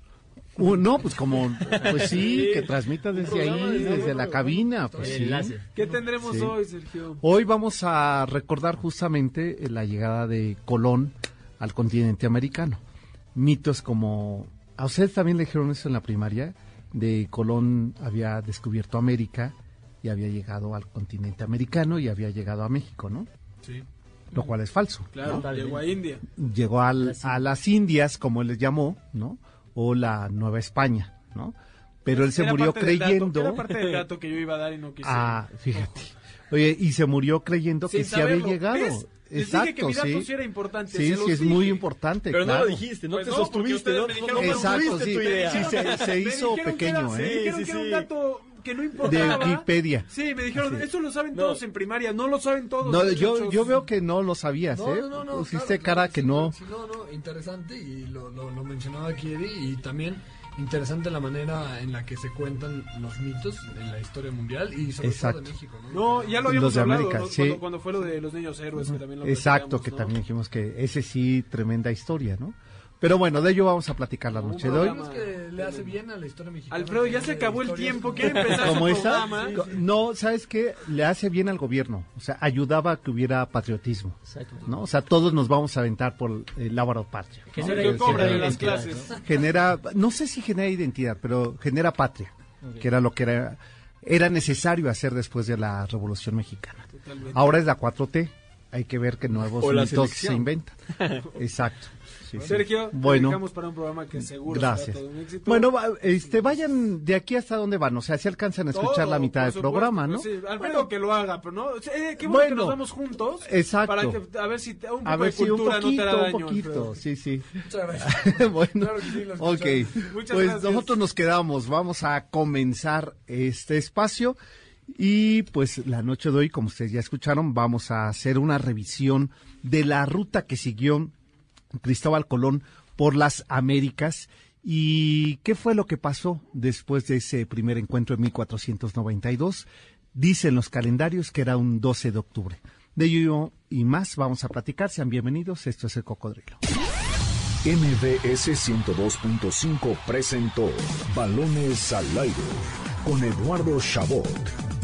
Uh, no, pues como, pues sí, que transmita desde ahí, desde desde la cabina, pues sí. ¿Qué tendremos Sí. hoy, Sergio? Hoy vamos a recordar justamente eh, la llegada de Colón al continente americano. Mitos como, a ustedes también le dijeron eso en la primaria, de Colón había descubierto América y había llegado al continente americano y había llegado a México, ¿no? Sí. Lo cual es falso. Claro, llegó a India. llegó al- a las Indias, como él les llamó, ¿no? O la Nueva España, ¿no? Pero él se Era murió parte del dato, creyendo. era parte del dato que yo iba a dar y no quise. Ah, fíjate. Oye, y se murió creyendo que Sin sí había saberlo. llegado. ¿Ves? Les dije que Exacto, mi dato sí. sí era importante, Sí, sí, es muy importante. Pero no claro. lo dijiste, no Pues te no, sostuviste, no, me no, dijeron no que- Exacto, sí. tu idea. Sí, se, se hizo que pequeño, era- ¿eh? Sí, que sí, era un sí. dato que no De importaba. Wikipedia. Sí, me dijeron, Sí. eso lo saben No. todos en primaria, no lo saben todos. No, yo, yo veo que no lo sabías, No, ¿eh? no, no, no, Pusiste claro, cara claro, que sí, no. sí, no, no, interesante y lo, lo, lo mencionaba aquí Eddie y también interesante la manera en la que se cuentan los mitos en la historia mundial y sobre Exacto. todo de México, ¿no? No, ya lo Los habíamos de hablado América, ¿no? sí. cuando, cuando fue lo de los niños héroes, que también lo Exacto, que ¿no? también dijimos que ese sí, tremenda historia, ¿no? Pero bueno, de ello vamos a platicar la noche de hoy. ¿Crees que le hace bien a la historia mexicana? Alfredo, ya se acabó el tiempo. ¿Quiere empezar su Como esa, programa? no, ¿sabes qué? Le hace bien al gobierno, o sea, ayudaba a que hubiera patriotismo, Exacto. ¿no? O sea, todos nos vamos a aventar por el lábaro patrio. ¿no? Genera- genera cóbrale las clases. ¿no? genera, no sé si genera identidad, pero genera patria, que era lo que era, era necesario hacer después de la Revolución Mexicana. Ahora es la 4T, hay que ver qué nuevos mitos se inventan. Exacto. Sí, sí. Sergio, bueno, te dejamos para un programa que seguro gracias. será todo un éxito. Bueno, va- este, vayan de aquí hasta dónde van, o sea, si alcanzan a escuchar Todo, la mitad del supuesto, programa, ¿no? sí, Alfredo Bueno, que lo haga, pero no. Eh, qué bueno, Bueno, que nos vamos juntos. exacto. Para que, a ver si un poco a ver de si un cultura no te hará poquito, daño. un poquito, Alfredo. sí, sí. Muchas gracias. bueno, Claro que sí, lo ok. escuchamos. Muchas pues gracias. nosotros nos quedamos, vamos a comenzar este espacio y pues la noche de hoy, como ustedes ya escucharon, vamos a hacer una revisión de la ruta que siguió Cristóbal Colón por las Américas y qué fue lo que pasó después de ese primer encuentro en 1492. Dicen los calendarios que era un 12 de octubre. De ello y más vamos a platicar. Sean bienvenidos. Esto es el Cocodrilo. MBS 102.5 presentó Balones al aire con Eduardo Chabot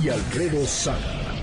y Alfredo Saga.